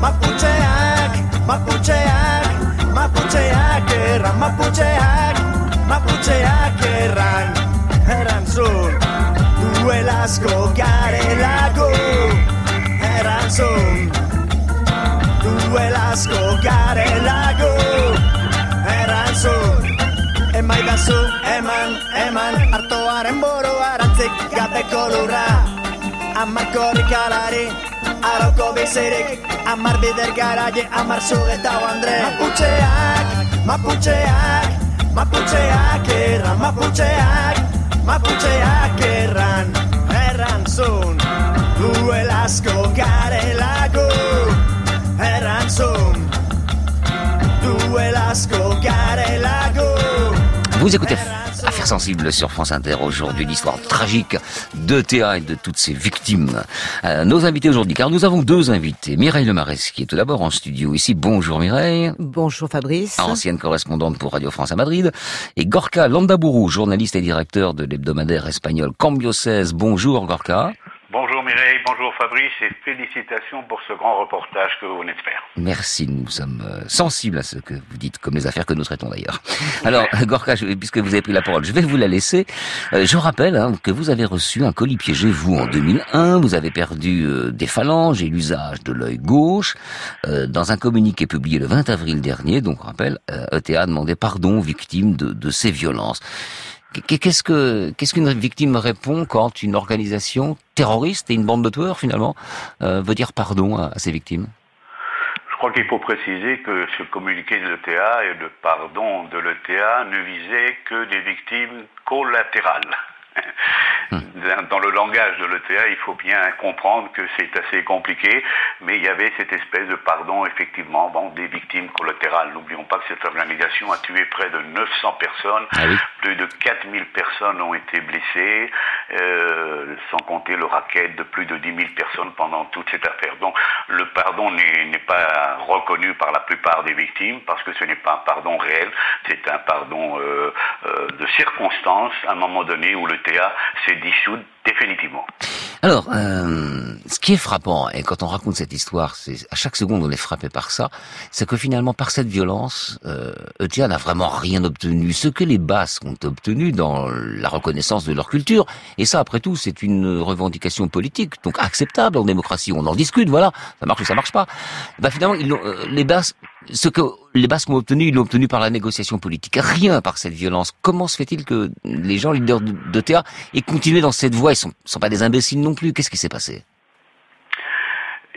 [SPEAKER 21] maputxeak, maputxeak, asko garelako, erantzun, emaidazu, eman, eman, hartoaren boro arantzik gabeko lurra, amarko rikalari, arauko bizirik, amar bider garaje, amar zugeta Andre. Maputxeak, maputxeak, maputxeak erran, maputxeak, maputxeak erran, erran zun, duel asko
[SPEAKER 1] Vous écoutez Affaires sensibles sur France Inter aujourd'hui, l'histoire tragique de Théa et de toutes ses victimes. Euh, nos invités aujourd'hui, car nous avons deux invités. Mireille Lemaresque, qui est tout d'abord en studio ici. Bonjour Mireille.
[SPEAKER 5] Bonjour Fabrice.
[SPEAKER 1] Ancienne correspondante pour Radio France à Madrid. Et Gorka Landabourou, journaliste et directeur de l'hebdomadaire espagnol Cambio 16. Bonjour Gorka.
[SPEAKER 22] Bonjour Mireille, bonjour Fabrice et félicitations pour ce grand reportage que vous venez de faire.
[SPEAKER 1] Merci, nous sommes euh, sensibles à ce que vous dites, comme les affaires que nous traitons d'ailleurs. Alors, Gorka, je- puisque vous avez pris la parole, je vais vous la laisser. Euh, je rappelle hein, que vous avez reçu un colis piégé, vous, en 2001. Vous avez perdu euh, des phalanges et l'usage de l'œil gauche. Euh, dans un communiqué publié le 20 avril dernier, donc, euh, ETA a demandé pardon aux victimes de, de ces violences. Qu- Qu'est-ce que qu'est-ce qu'une victime répond quand une organisation terroriste et une bande de tueurs finalement euh, veut dire pardon à, à ses victimes?
[SPEAKER 22] Je crois qu'il faut préciser que ce communiqué de l'ETA et le pardon de l'ETA ne visait que des victimes collatérales. Dans- le langage de l'ETA, il faut bien comprendre que c'est assez compliqué, mais il y avait cette espèce de pardon, effectivement, bon, des victimes collatérales. N'oublions pas que cette organisation a tué près de 900 personnes, plus de 4000 personnes ont été blessées, euh, sans compter le racket de plus de 10 000 personnes pendant toute cette affaire. Donc le pardon n'est pas reconnu par la plupart des victimes parce que ce n'est pas un pardon réel, c'est un pardon euh, euh, de circonstance à un moment donné où le TA s'est dissous définitivement.
[SPEAKER 1] Alors, euh, ce qui est frappant, et quand on raconte cette histoire, c'est à chaque seconde on est frappé par ça, c'est que finalement par cette violence, euh, ETA n'a vraiment rien obtenu. Ce que les Basques ont obtenu dans la reconnaissance de leur culture, et ça après tout c'est une revendication politique, donc acceptable en démocratie, on en discute, voilà, ça marche ou ça marche pas. Bah finalement, euh, les Basques, ce que les Basques ont obtenu, ils l'ont obtenu par la négociation politique, rien par cette violence. Comment se fait-il que les gens leaders de- d'ETA aient continué dans cette voie? Ils sont, sont pas des imbéciles non plus. Qu'est-ce qui s'est passé?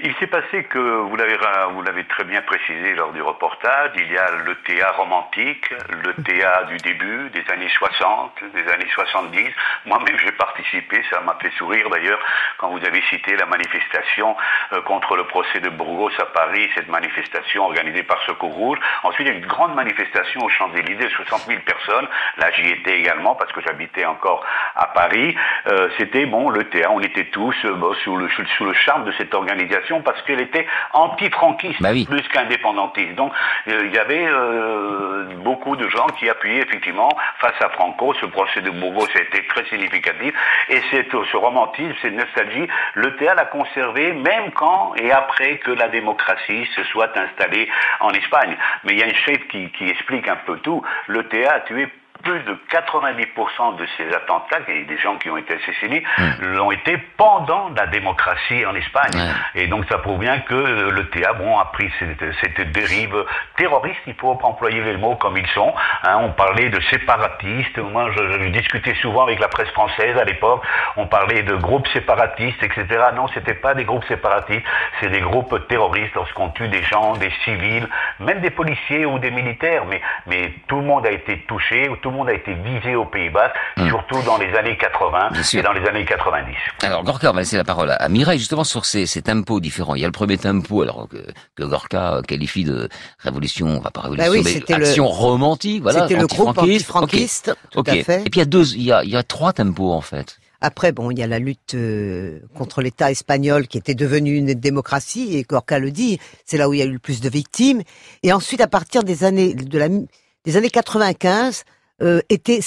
[SPEAKER 22] Il s'est passé que, vous l'avez, très bien précisé lors du reportage, il y a le TA romantique, le TA du début, des années 60, des années 70. Moi-même, j'ai participé, ça m'a fait sourire d'ailleurs, quand vous avez cité la manifestation euh, contre le procès de Burgos à Paris, cette manifestation organisée par Secours Rouge. Ensuite, il y a une grande manifestation aux Champs-Élysées, 60 000 personnes. Là, j'y étais également parce que j'habitais encore à Paris. Euh, C'était, bon, le TA, on était tous euh, sous le charme de cette organisation parce qu'elle était anti-franquiste plus qu'indépendantiste. Donc euh, il y avait euh, beaucoup de gens qui appuyaient effectivement face à Franco. Ce procès de Burgos a été très significatif et c'est ce romantisme, cette nostalgie, le théâtre l'a conservé même quand et après que la démocratie se soit installée en Espagne. Mais il y a une chef qui, qui explique un peu tout. Le théâtre a tué plus de 90% de ces attentats, et des gens qui ont été assassinés, l'ont été pendant la démocratie en Espagne. Et donc ça prouve bien que le TA bon, a pris cette, cette dérive terroriste, il faut employer les mots comme ils sont. Hein, on parlait de séparatistes, moi je, je discutais souvent avec la presse française à l'époque, on parlait de groupes séparatistes, etc. Non, c'était pas des groupes séparatistes, c'est des groupes terroristes lorsqu'on tue des gens, des civils, même des policiers ou des militaires, mais, mais tout le monde a été touché, tout le monde a été visé au Pays Basque, surtout dans les années 80 et dans les années 90.
[SPEAKER 1] Alors Gorka, on va laisser la parole à, Mireille justement sur ces, ces tempos différents. Il y a le premier tempo, alors que, que Gorka qualifie de révolution, on va pas révolution,
[SPEAKER 5] Bah oui,
[SPEAKER 1] mais
[SPEAKER 5] c'était le-
[SPEAKER 1] action romantique, voilà.
[SPEAKER 5] c'était le groupe
[SPEAKER 1] antifranquiste.
[SPEAKER 5] antifranquiste,
[SPEAKER 1] Ok.
[SPEAKER 5] tout à fait.
[SPEAKER 1] Et puis il y a deux, il y a, il y a trois tempos en fait.
[SPEAKER 5] Après, bon, il y a la lutte euh, contre l'État espagnol qui était devenu une démocratie, et Gorka le dit, c'est là où il y a eu le plus de victimes. Et ensuite, à partir des années de la des années 95, euh, étaient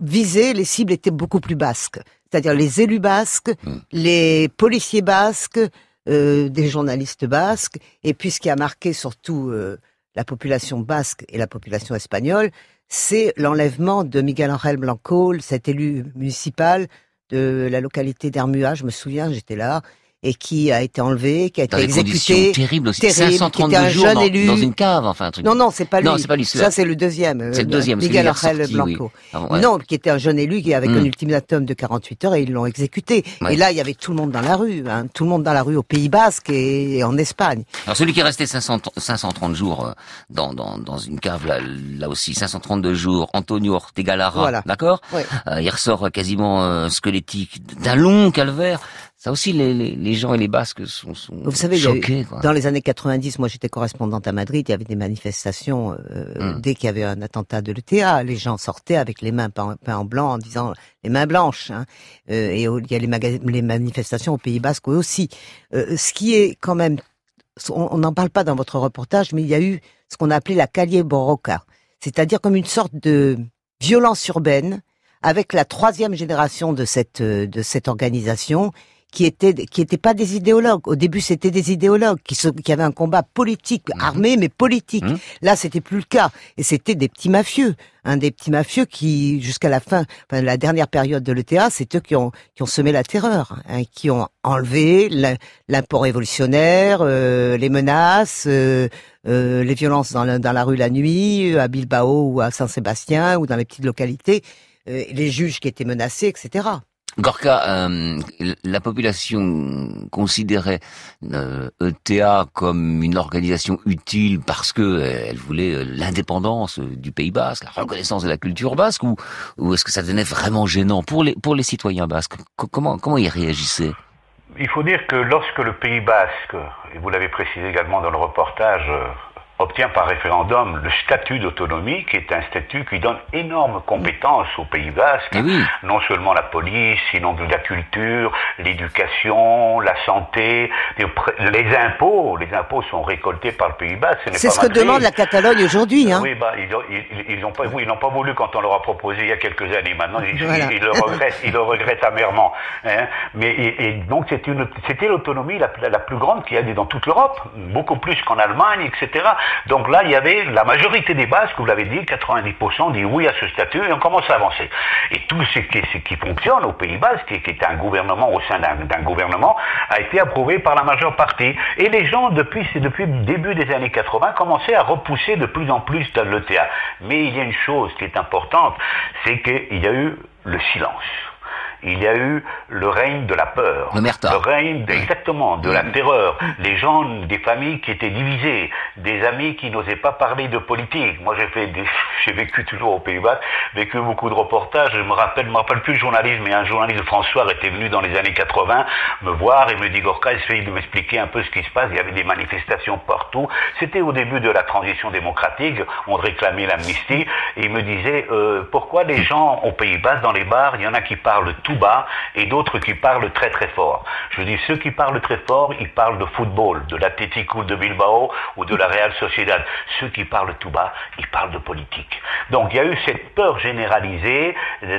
[SPEAKER 5] visés, les cibles étaient beaucoup plus basques, c'est-à-dire les élus basques, mmh. les policiers basques, euh, des journalistes basques, et puis ce qui a marqué surtout euh, la population basque et la population espagnole, c'est l'enlèvement de Miguel Ángel Blanco, cet élu municipal de la localité d'Hermua, je me souviens, j'étais là, et qui a été enlevé, qui a été exécuté.
[SPEAKER 1] terrible aussi. Terrible, 532 jours dans, élu. dans, une cave, enfin un truc.
[SPEAKER 5] Non, non, c'est pas lui.
[SPEAKER 1] Non, c'est pas lui.
[SPEAKER 5] Ça, c'est le deuxième.
[SPEAKER 1] C'est le deuxième.
[SPEAKER 5] Miguel Ángel Blanco. Ah, non, qui était un jeune élu qui un hmm. ultimatum de 48 heures et ils l'ont exécuté. Et là, il y avait tout le monde dans la rue, hein, tout le monde dans la rue au Pays Basque et, en Espagne.
[SPEAKER 1] Alors celui qui est resté 500, 530 jours euh, dans, dans, dans une cave, là, là aussi 532 jours, Antonio Ortega Lara, voilà. d'accord? Euh, Il ressort quasiment euh, squelettique d'un long calvaire. Ça aussi, les, les, les, gens et les Basques sont, sont Vous savez, choqués. Quoi.
[SPEAKER 5] Dans les années 90, moi j'étais correspondante à Madrid, il y avait des manifestations euh, hmm. dès qu'il y avait un attentat de l'ETA. Les gens sortaient avec les mains peintes en blanc en disant les mains blanches. Hein. Euh, et il y a les, les, manifestations au Pays Basque aussi. Euh, ce qui est quand même, on n'en parle pas dans votre reportage, mais il y a eu ce qu'on a appelé la Calle Borroca, c'est-à-dire comme une sorte de violence urbaine avec la troisième génération de cette de cette organisation qui étaient qui étaient pas des idéologues. Au début, c'était des idéologues qui, qui avaient un combat politique, mhm. armé mais politique. Mhm. Là, c'était plus le cas, et c'était des petits mafieux, hein, des petits mafieux qui, jusqu'à la fin, enfin, la dernière période de l'ETA, c'est eux qui ont qui ont semé la terreur, hein, qui ont enlevé l'import révolutionnaire, euh, les menaces. Euh, euh, les violences dans la, dans la rue la nuit, à Bilbao ou à Saint-Sébastien ou dans les petites localités, les juges qui étaient menacés, etc.
[SPEAKER 1] Gorka, euh, la population considérait euh, ETA comme une organisation utile parce que euh, elle voulait l'indépendance du Pays Basque, la reconnaissance de la culture basque, ou, ou est-ce que ça devenait vraiment gênant pour les pour les citoyens basques? Comment comment ils réagissaient?
[SPEAKER 22] Il faut dire que lorsque le Pays Basque, et vous l'avez précisé également dans le reportage, obtient par référendum le statut d'autonomie, qui est un statut qui donne énorme compétence au Pays Basque.
[SPEAKER 1] Eh
[SPEAKER 22] non seulement la police, sinon la culture, l'éducation, la santé, les impôts. Les impôts sont récoltés par le Pays Basque.
[SPEAKER 5] C'est ce que demande la Catalogne aujourd'hui. Hein.
[SPEAKER 22] Oui, bah, ils n'ont pas, oui, pas voulu quand on leur a proposé il y a quelques années. Maintenant, ils, le regrettent, ils le regrettent amèrement. Hein. Mais et, donc c'était l'autonomie la, la, plus grande qu'il y a dans toute l'Europe, beaucoup plus qu'en Allemagne, etc. Donc là, il y avait la majorité des Basques, vous l'avez dit, 90% dit oui à ce statut, et on commence à avancer. Et tout ce qui, qui fonctionne au Pays Basque, qui, est un gouvernement au sein d'un gouvernement, a été approuvé par la majeure partie. Et les gens, depuis, depuis le début des années 80, commençaient à repousser de plus en plus dans le théâtre. Mais il y a une chose qui est importante, c'est qu'il y a eu le silence il y a eu le règne de la peur.
[SPEAKER 1] Le
[SPEAKER 22] règne, exactement, de la terreur. Les gens, des familles qui étaient divisées, des amis qui n'osaient pas parler de politique. Moi, j'ai fait j'ai vécu toujours au Pays-Bas, vécu beaucoup de reportages. Je me rappelle, je me rappelle plus le journaliste, mais un journaliste François était venu dans les années 80 me voir et me dit Gorka, essaye de m'expliquer un peu ce qui se passe. Il y avait des manifestations partout. C'était au début de la transition démocratique. On réclamait l'amnistie et il me disait euh, pourquoi les gens au Pays-Bas, dans les bars, il y en a qui parlent tout bas et d'autres qui parlent très très fort. Je dis, ceux qui parlent très fort, ils parlent de football, de l'Atlético de Bilbao ou de la Real Sociedad. Ceux qui parlent tout bas, ils parlent de politique. Donc il y a eu cette peur généralisée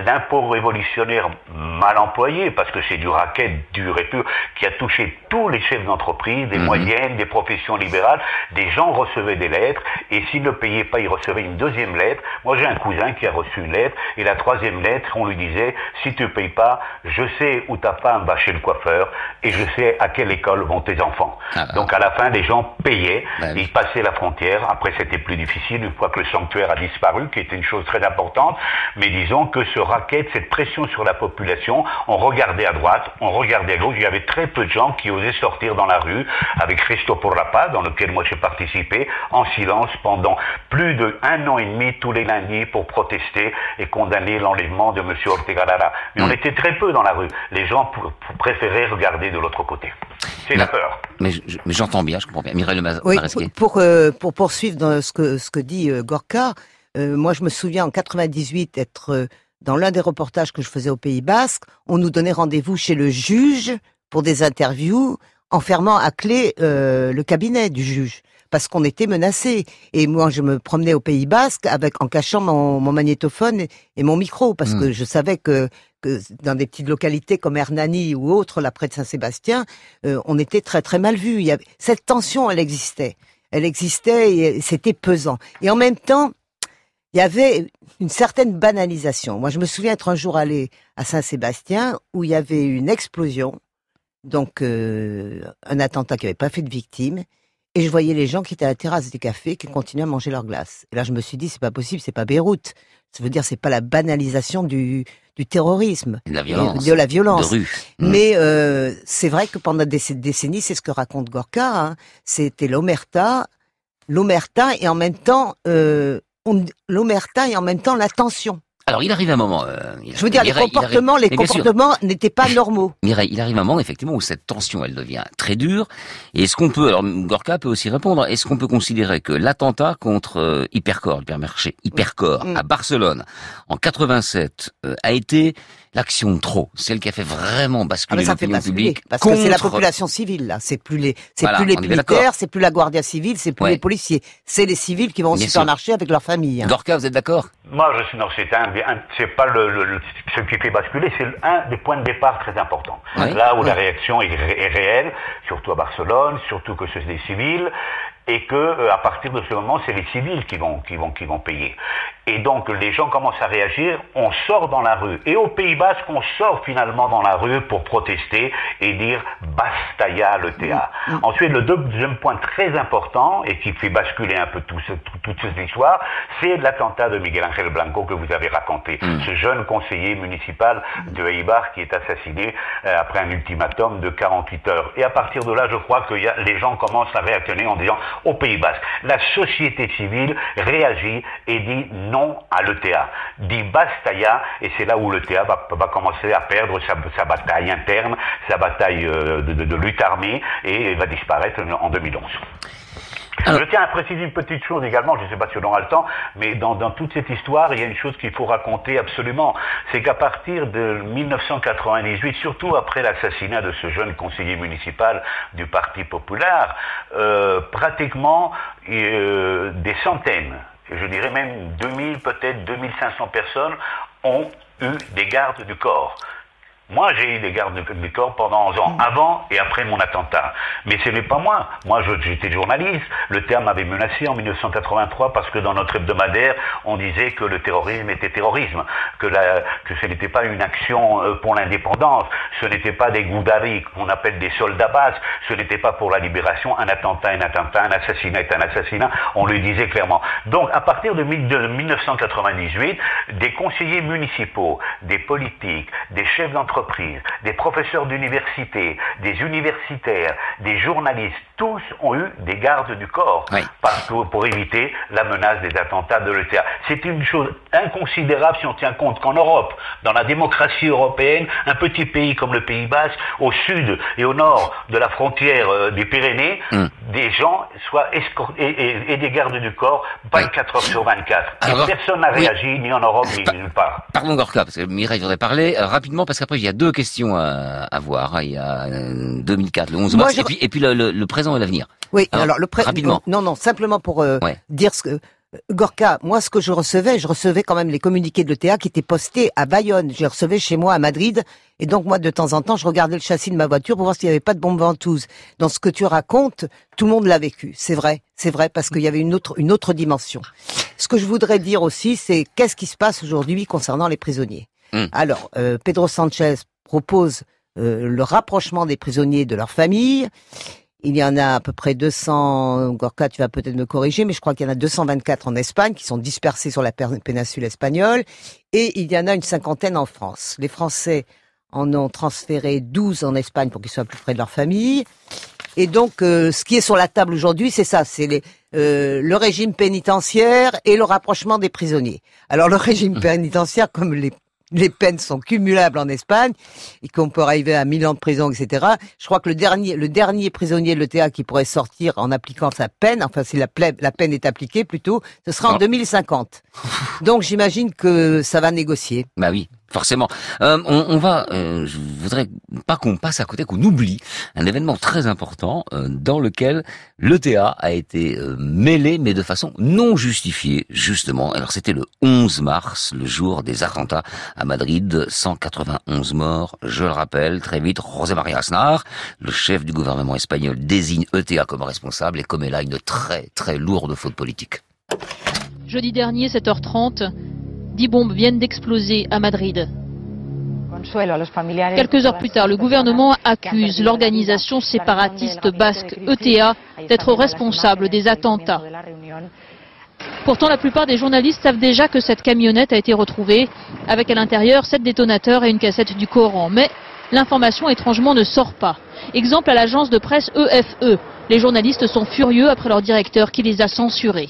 [SPEAKER 22] d'impôts révolutionnaires mal employés, parce que c'est du racket dur et pur, qui a touché tous les chefs d'entreprise, des mhm. moyennes, des professions libérales. Des gens recevaient des lettres, et s'ils ne payaient pas, ils recevaient une deuxième lettre. Moi j'ai un cousin qui a reçu une lettre, et la troisième lettre, on lui disait, si tu ne payes pas, je sais où ta femme va chez le coiffeur et je sais à quelle école vont tes enfants. Ah, Donc à la fin, les gens payaient, ben ils passaient la frontière. Après, c'était plus difficile une fois que le sanctuaire a disparu, qui était une chose très importante. Mais disons que ce racket, cette pression sur la population, on regardait à droite, on regardait à gauche. Il y avait très peu de gens qui osaient sortir dans la rue avec Resto pour la paz, dans lequel moi j'ai participé, en silence pendant plus d'un an et demi tous les lundis pour protester et condamner l'enlèvement de M. Ortega Lara. Mais on mm. Très peu dans la rue. Les gens préféraient regarder de l'autre côté. C'est la peur.
[SPEAKER 1] Mais j'entends bien, je comprends bien. Mireille Le
[SPEAKER 5] oui, pour, euh, pour poursuivre dans ce que, ce que dit euh, Gorka, euh, moi je me souviens en 98 être dans l'un des reportages que je faisais au Pays Basque, on nous donnait rendez-vous chez le juge pour des interviews en fermant à clé euh, le cabinet du juge parce qu'on était menacé. Et moi, je me promenais au Pays Basque avec en cachant mon, magnétophone et, mon micro parce hmm. que je savais que que dans des petites localités comme Hernani ou autres, là près de Saint-Sébastien, euh, on était très très mal vu. Avait, cette tension, elle existait. Elle existait et c'était pesant. Et en même temps, il y avait une certaine banalisation. Moi, je me souviens être un jour allé à Saint-Sébastien où il y avait une explosion, donc euh, un attentat qui n'avait pas fait de victimes, et je voyais les gens qui étaient à la terrasse des cafés qui continuaient à manger leur glace. Et là, je me suis dit, c'est pas possible, c'est pas Beyrouth. Ça veut dire, c'est pas la banalisation du, du terrorisme,
[SPEAKER 1] de la violence,
[SPEAKER 5] de la violence.
[SPEAKER 1] rue.
[SPEAKER 5] Mm. Mais euh, c'est vrai que pendant des décennies, c'est ce que raconte Gorka. Hein, c'était l'omerta, l'omerta et en même temps euh, l'omerta et en même temps la tension.
[SPEAKER 1] Alors, il arrive un moment. Euh,
[SPEAKER 5] je veux dire, les comportements, les comportements n'étaient pas normaux.
[SPEAKER 1] Mireille, il arrive un moment, effectivement, où cette tension, elle devient très dure. Et est-ce qu'on peut, alors Gorka peut aussi répondre, est-ce qu'on peut considérer que l'attentat contre euh, Hypercore, Hypermarché, Hypercore, à Barcelone, en 87, euh, a été l'action de trop, celle qui a fait vraiment basculer ah l'opinion publique.
[SPEAKER 5] Parce que c'est la population civile là, c'est plus les, c'est plus les militaires, c'est plus la Guardia civile, c'est plus les policiers, c'est les civils qui vont au supermarché avec leur famille.
[SPEAKER 1] Hein. Gorka, vous êtes d'accord?
[SPEAKER 22] Moi, je suis non, c'est un, c'est pas le, ce qui fait basculer, c'est un des points de départ très importants. Là où la réaction est, est réelle, surtout à Barcelone, surtout que c'est des civils, et que euh, à partir de ce moment, c'est les civils qui vont, qui vont, qui vont payer. Et donc les gens commencent à réagir, on sort dans la rue. Et au Pays Basque, on sort finalement dans la rue pour protester et dire bastaya le théâtre. Mm, mm. Ensuite, le deuxième point très important et qui fait basculer un peu tout ce, toute cette histoire, c'est l'attentat de Miguel Ángel Blanco que vous avez raconté. Mm. Ce jeune conseiller municipal de Eibar qui est assassiné euh, après un ultimatum de 48 heures. Et à partir de là, je crois que y a, les gens commencent à réactionner en disant au Pays Basque, la société civile réagit et dit non à l'ETA, dit Bastaya, et c'est là où l'ETA va, commencer à perdre sa, bataille interne, sa bataille euh, de, lutte armée, et va disparaître en 2011. Je tiens à préciser une petite chose également, je ne sais pas si on aura le temps, mais dans, toute cette histoire, il y a une chose qu'il faut raconter absolument. C'est qu'à partir de 1998, surtout après l'assassinat de ce jeune conseiller municipal du Parti populaire, euh, pratiquement euh, des centaines je dirais même 2000, peut-être 2500 personnes ont eu des gardes du corps. Moi, j'ai eu des gardes du corps pendant 11 ans, mm. avant et après mon attentat. Mais ce n'est pas moi. Moi, j'étais journaliste. Le terme m'avait menacé en 1983 parce que dans notre hebdomadaire, on disait que le terrorisme était terrorisme, que, la, que ce n'était pas une action euh, pour l'indépendance, ce n'était pas des goudaris qu'on appelle des soldats bases, ce n'était pas pour la libération, un attentat, un attentat, un assassinat est un assassinat, on le disait clairement. Donc, à partir de 1998, des conseillers municipaux, des politiques, des chefs d'entreprise, des professeurs d'université, des universitaires, des journalistes, tous ont eu des gardes du corps parce que, pour éviter la menace des attentats de l'ETA. C'est une chose inconsidérable si on tient compte qu'en Europe, dans la démocratie européenne, un petit pays comme le Pays Basque, au sud et au nord de la frontière euh, des Pyrénées, hmm. des gens soient escortés et, des gardes du corps 24 heures sur 24. personne n'a réagi, ni en Europe, ni nulle part.
[SPEAKER 1] Pardon Gorka, parce que Mireille voudrait parler euh, rapidement, parce qu'après il y a deux questions à, voir. Il y a 2004, euh, le 11 mars, et puis, et puis le, le, présent et l'avenir.
[SPEAKER 5] Oui, alors le présent. Rapidement. Non, non, simplement pour euh, dire ce que. Gorka, moi, ce que je recevais, je recevais quand même les communiqués de l'ETA qui étaient postés à Bayonne. Je les recevais chez moi à Madrid. Et donc, moi, de temps en temps, je regardais le châssis de ma voiture pour voir s'il n'y avait pas de bombe ventouse. Dans ce que tu racontes, tout le monde l'a vécu. C'est vrai. C'est vrai parce qu'il y avait une autre, une autre dimension. Ce que je voudrais dire aussi, c'est qu'est-ce qui se passe aujourd'hui concernant les prisonniers? Hmm. Alors, euh, Pedro Sanchez propose euh, le rapprochement des prisonniers de leurs familles. Il y en a à peu près 200, Gorka, tu vas peut-être me corriger, mais je crois qu'il y en a 224 en Espagne qui sont dispersés sur la péninsule espagnole et il y en a une cinquantaine en France. Les Français en ont transféré 12 en Espagne pour qu'ils soient plus près de leur famille. Et donc, euh, ce qui est sur la table aujourd'hui, c'est ça, c'est euh, le régime pénitentiaire et le rapprochement des prisonniers. Alors, le régime mmh. pénitentiaire, comme les les peines sont cumulables en Espagne et qu'on peut arriver à 1000 ans de prison, etc. Je crois que le dernier, le dernier prisonnier de l'ETA qui pourrait sortir en appliquant sa peine, enfin si la, la peine est appliquée plutôt, ce sera en 2050. Donc j'imagine que ça va négocier.
[SPEAKER 1] Bah oui. Forcément. Euh, on, on, va, euh, je voudrais pas qu'on passe à côté, qu'on oublie un événement très important euh, dans lequel l'ETA a été euh, mêlé, mais de façon non justifiée, justement. Alors c'était le 11 mars, le jour des attentats à Madrid, 191 morts, je le rappelle, très vite, José María Aznar, le chef du gouvernement espagnol, désigne ETA comme responsable et commet là une très très lourde faute politique.
[SPEAKER 23] Jeudi dernier, 7h30, 10 bombes viennent d'exploser à Madrid. Quelques heures plus tard, le gouvernement accuse l'organisation séparatiste basque ETA d'être responsable des attentats. Pourtant, la plupart des journalistes savent déjà que cette camionnette a été retrouvée avec à l'intérieur sept détonateurs et une cassette du Coran. Mais l'information étrangement ne sort pas. Exemple à l'agence de presse EFE. Les journalistes sont furieux après leur directeur qui les a censurés.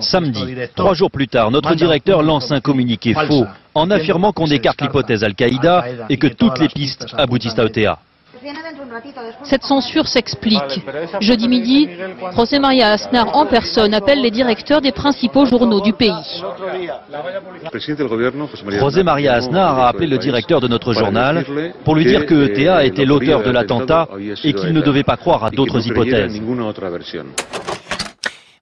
[SPEAKER 24] Samedi, trois jours plus tard, notre directeur lance un communiqué faux en affirmant qu'on écarte l'hypothèse Al-Qaïda et que toutes les pistes aboutissent à ETA.
[SPEAKER 23] Cette censure s'explique. Jeudi midi, José María Aznar en personne appelle les directeurs des principaux journaux du pays.
[SPEAKER 24] José María Aznar a appelé le directeur de notre journal pour lui dire que ETA était l'auteur de l'attentat et qu'il ne devait pas croire à d'autres hypothèses.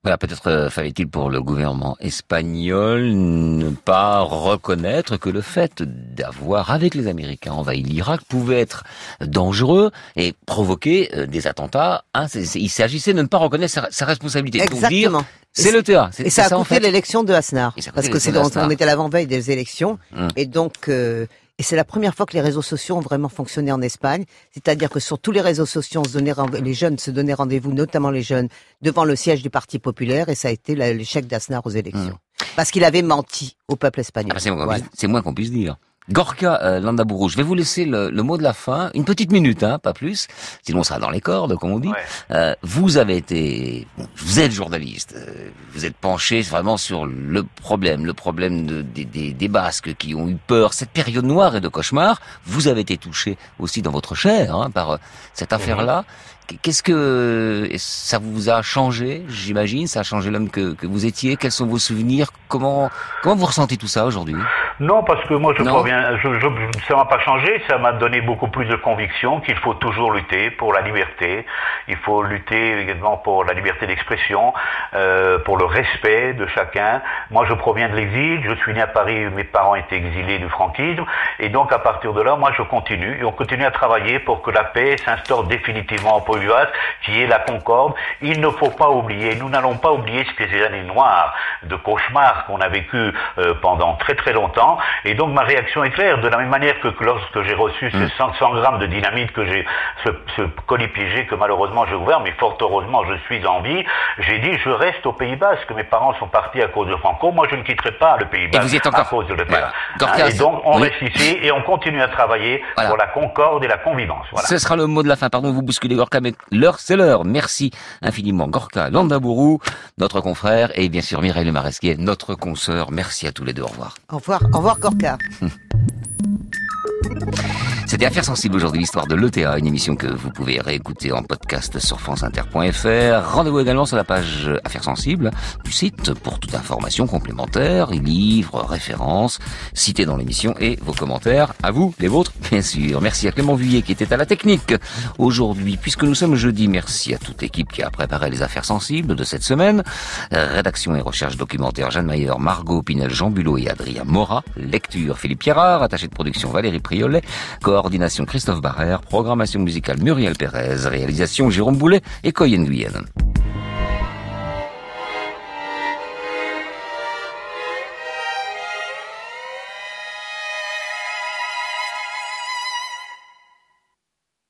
[SPEAKER 1] Voilà, peut-être euh, fallait-il pour le gouvernement espagnol ne pas reconnaître que le fait d'avoir, avec les Américains, envahi l'Irak pouvait être dangereux et provoquer euh, des attentats. Hein, il s'agissait de ne pas reconnaître sa, responsabilité.
[SPEAKER 5] Exactement.
[SPEAKER 1] C'est le théâtre.
[SPEAKER 5] Et ça a coûté l'élection de Hasnar. Parce que c'est on était à l'avant-veille des élections. Hum. Et donc, euh, et c'est la première fois que les réseaux sociaux ont vraiment fonctionné en Espagne. C'est-à-dire que sur tous les réseaux sociaux, on se donnait, les jeunes se donnaient rendez-vous, notamment les jeunes, devant le siège du Parti populaire. Et ça a été l'échec d'Aznar aux élections. Mmh. Parce qu'il avait menti au peuple espagnol.
[SPEAKER 1] Ah bah, c'est moins qu'on puisse dire. Gorka euh, Landabourou, je vais vous laisser le, mot de la fin, une petite minute, hein, pas plus, sinon on sera dans les cordes, comme on dit. Euh, vous avez été, vous êtes journaliste, euh, vous êtes penché vraiment sur le problème, le problème de, des, des, Basques qui ont eu peur, cette période noire et de cauchemar. Vous avez été touché aussi dans votre chair hein, par euh, cette affaire-là. Qu'est-ce que ça vous a changé, j'imagine? Ça a changé l'homme que, que, vous étiez? Quels sont vos souvenirs? Comment comment vous ressentez tout ça aujourd'hui?
[SPEAKER 22] Non, parce que moi je bien, je, je, ça m'a pas changé. Ça m'a donné beaucoup plus de conviction qu'il faut toujours lutter pour la liberté. Il faut lutter également pour la liberté d'expression, euh, pour le respect de chacun. Moi, je proviens de l'exil. Je suis né à Paris. Mes parents étaient exilés du franquisme, et donc à partir de là, moi, je continue et on continue à travailler pour que la paix s'instaure définitivement en qui est la concorde. Il ne faut pas oublier, nous n'allons pas oublier ce que ces années noires de cauchemar qu'on a vécu euh, pendant très très longtemps. Et donc ma réaction est claire, de la même manière que lorsque j'ai reçu ce 500 mm. grammes de dynamite que j'ai, ce, ce, colis piégé que malheureusement j'ai ouvert, mais fort heureusement je suis en vie, j'ai dit je reste au Pays Basque. Mes parents sont partis à cause de Franco, moi je ne quitterai pas le Pays Basque à cause de l'ETA. Hein, et donc on reste ici et on continue à travailler pour la concorde et la convivence. Voilà.
[SPEAKER 1] Ce sera le mot de la fin. Pardon, vous bousculez Gorka, mais l'heure, c'est l'heure. Merci infiniment Gorka Landabourou, notre confrère, et bien sûr Mireille Le Maresquier, notre consoeur. Merci à tous les deux. Au revoir.
[SPEAKER 5] Au revoir. Au revoir Gorka.
[SPEAKER 1] C'était Affaires sensibles aujourd'hui, l'histoire de l'ETA, une émission que vous pouvez réécouter en podcast sur franceinter.fr. Rendez-vous également sur la page Affaires sensibles du site pour toute information complémentaire, livres, références, cités dans l'émission et vos commentaires. À vous, les vôtres, bien sûr. Merci à Clément Vuillet qui était à la technique aujourd'hui. Puisque nous sommes jeudi, merci à toute l'équipe qui a préparé les Affaires sensibles de cette semaine. Rédaction et recherche documentaire Jeanne Mayer, Margot Pinel, Jean Bulot et Adrien Mora. Lecture Philippe Pierrard, attaché de production Valérie Priolet. Coordination Christophe Barrère, programmation musicale Muriel Pérez, réalisation Jérôme Boulet et Coyen Guyenne.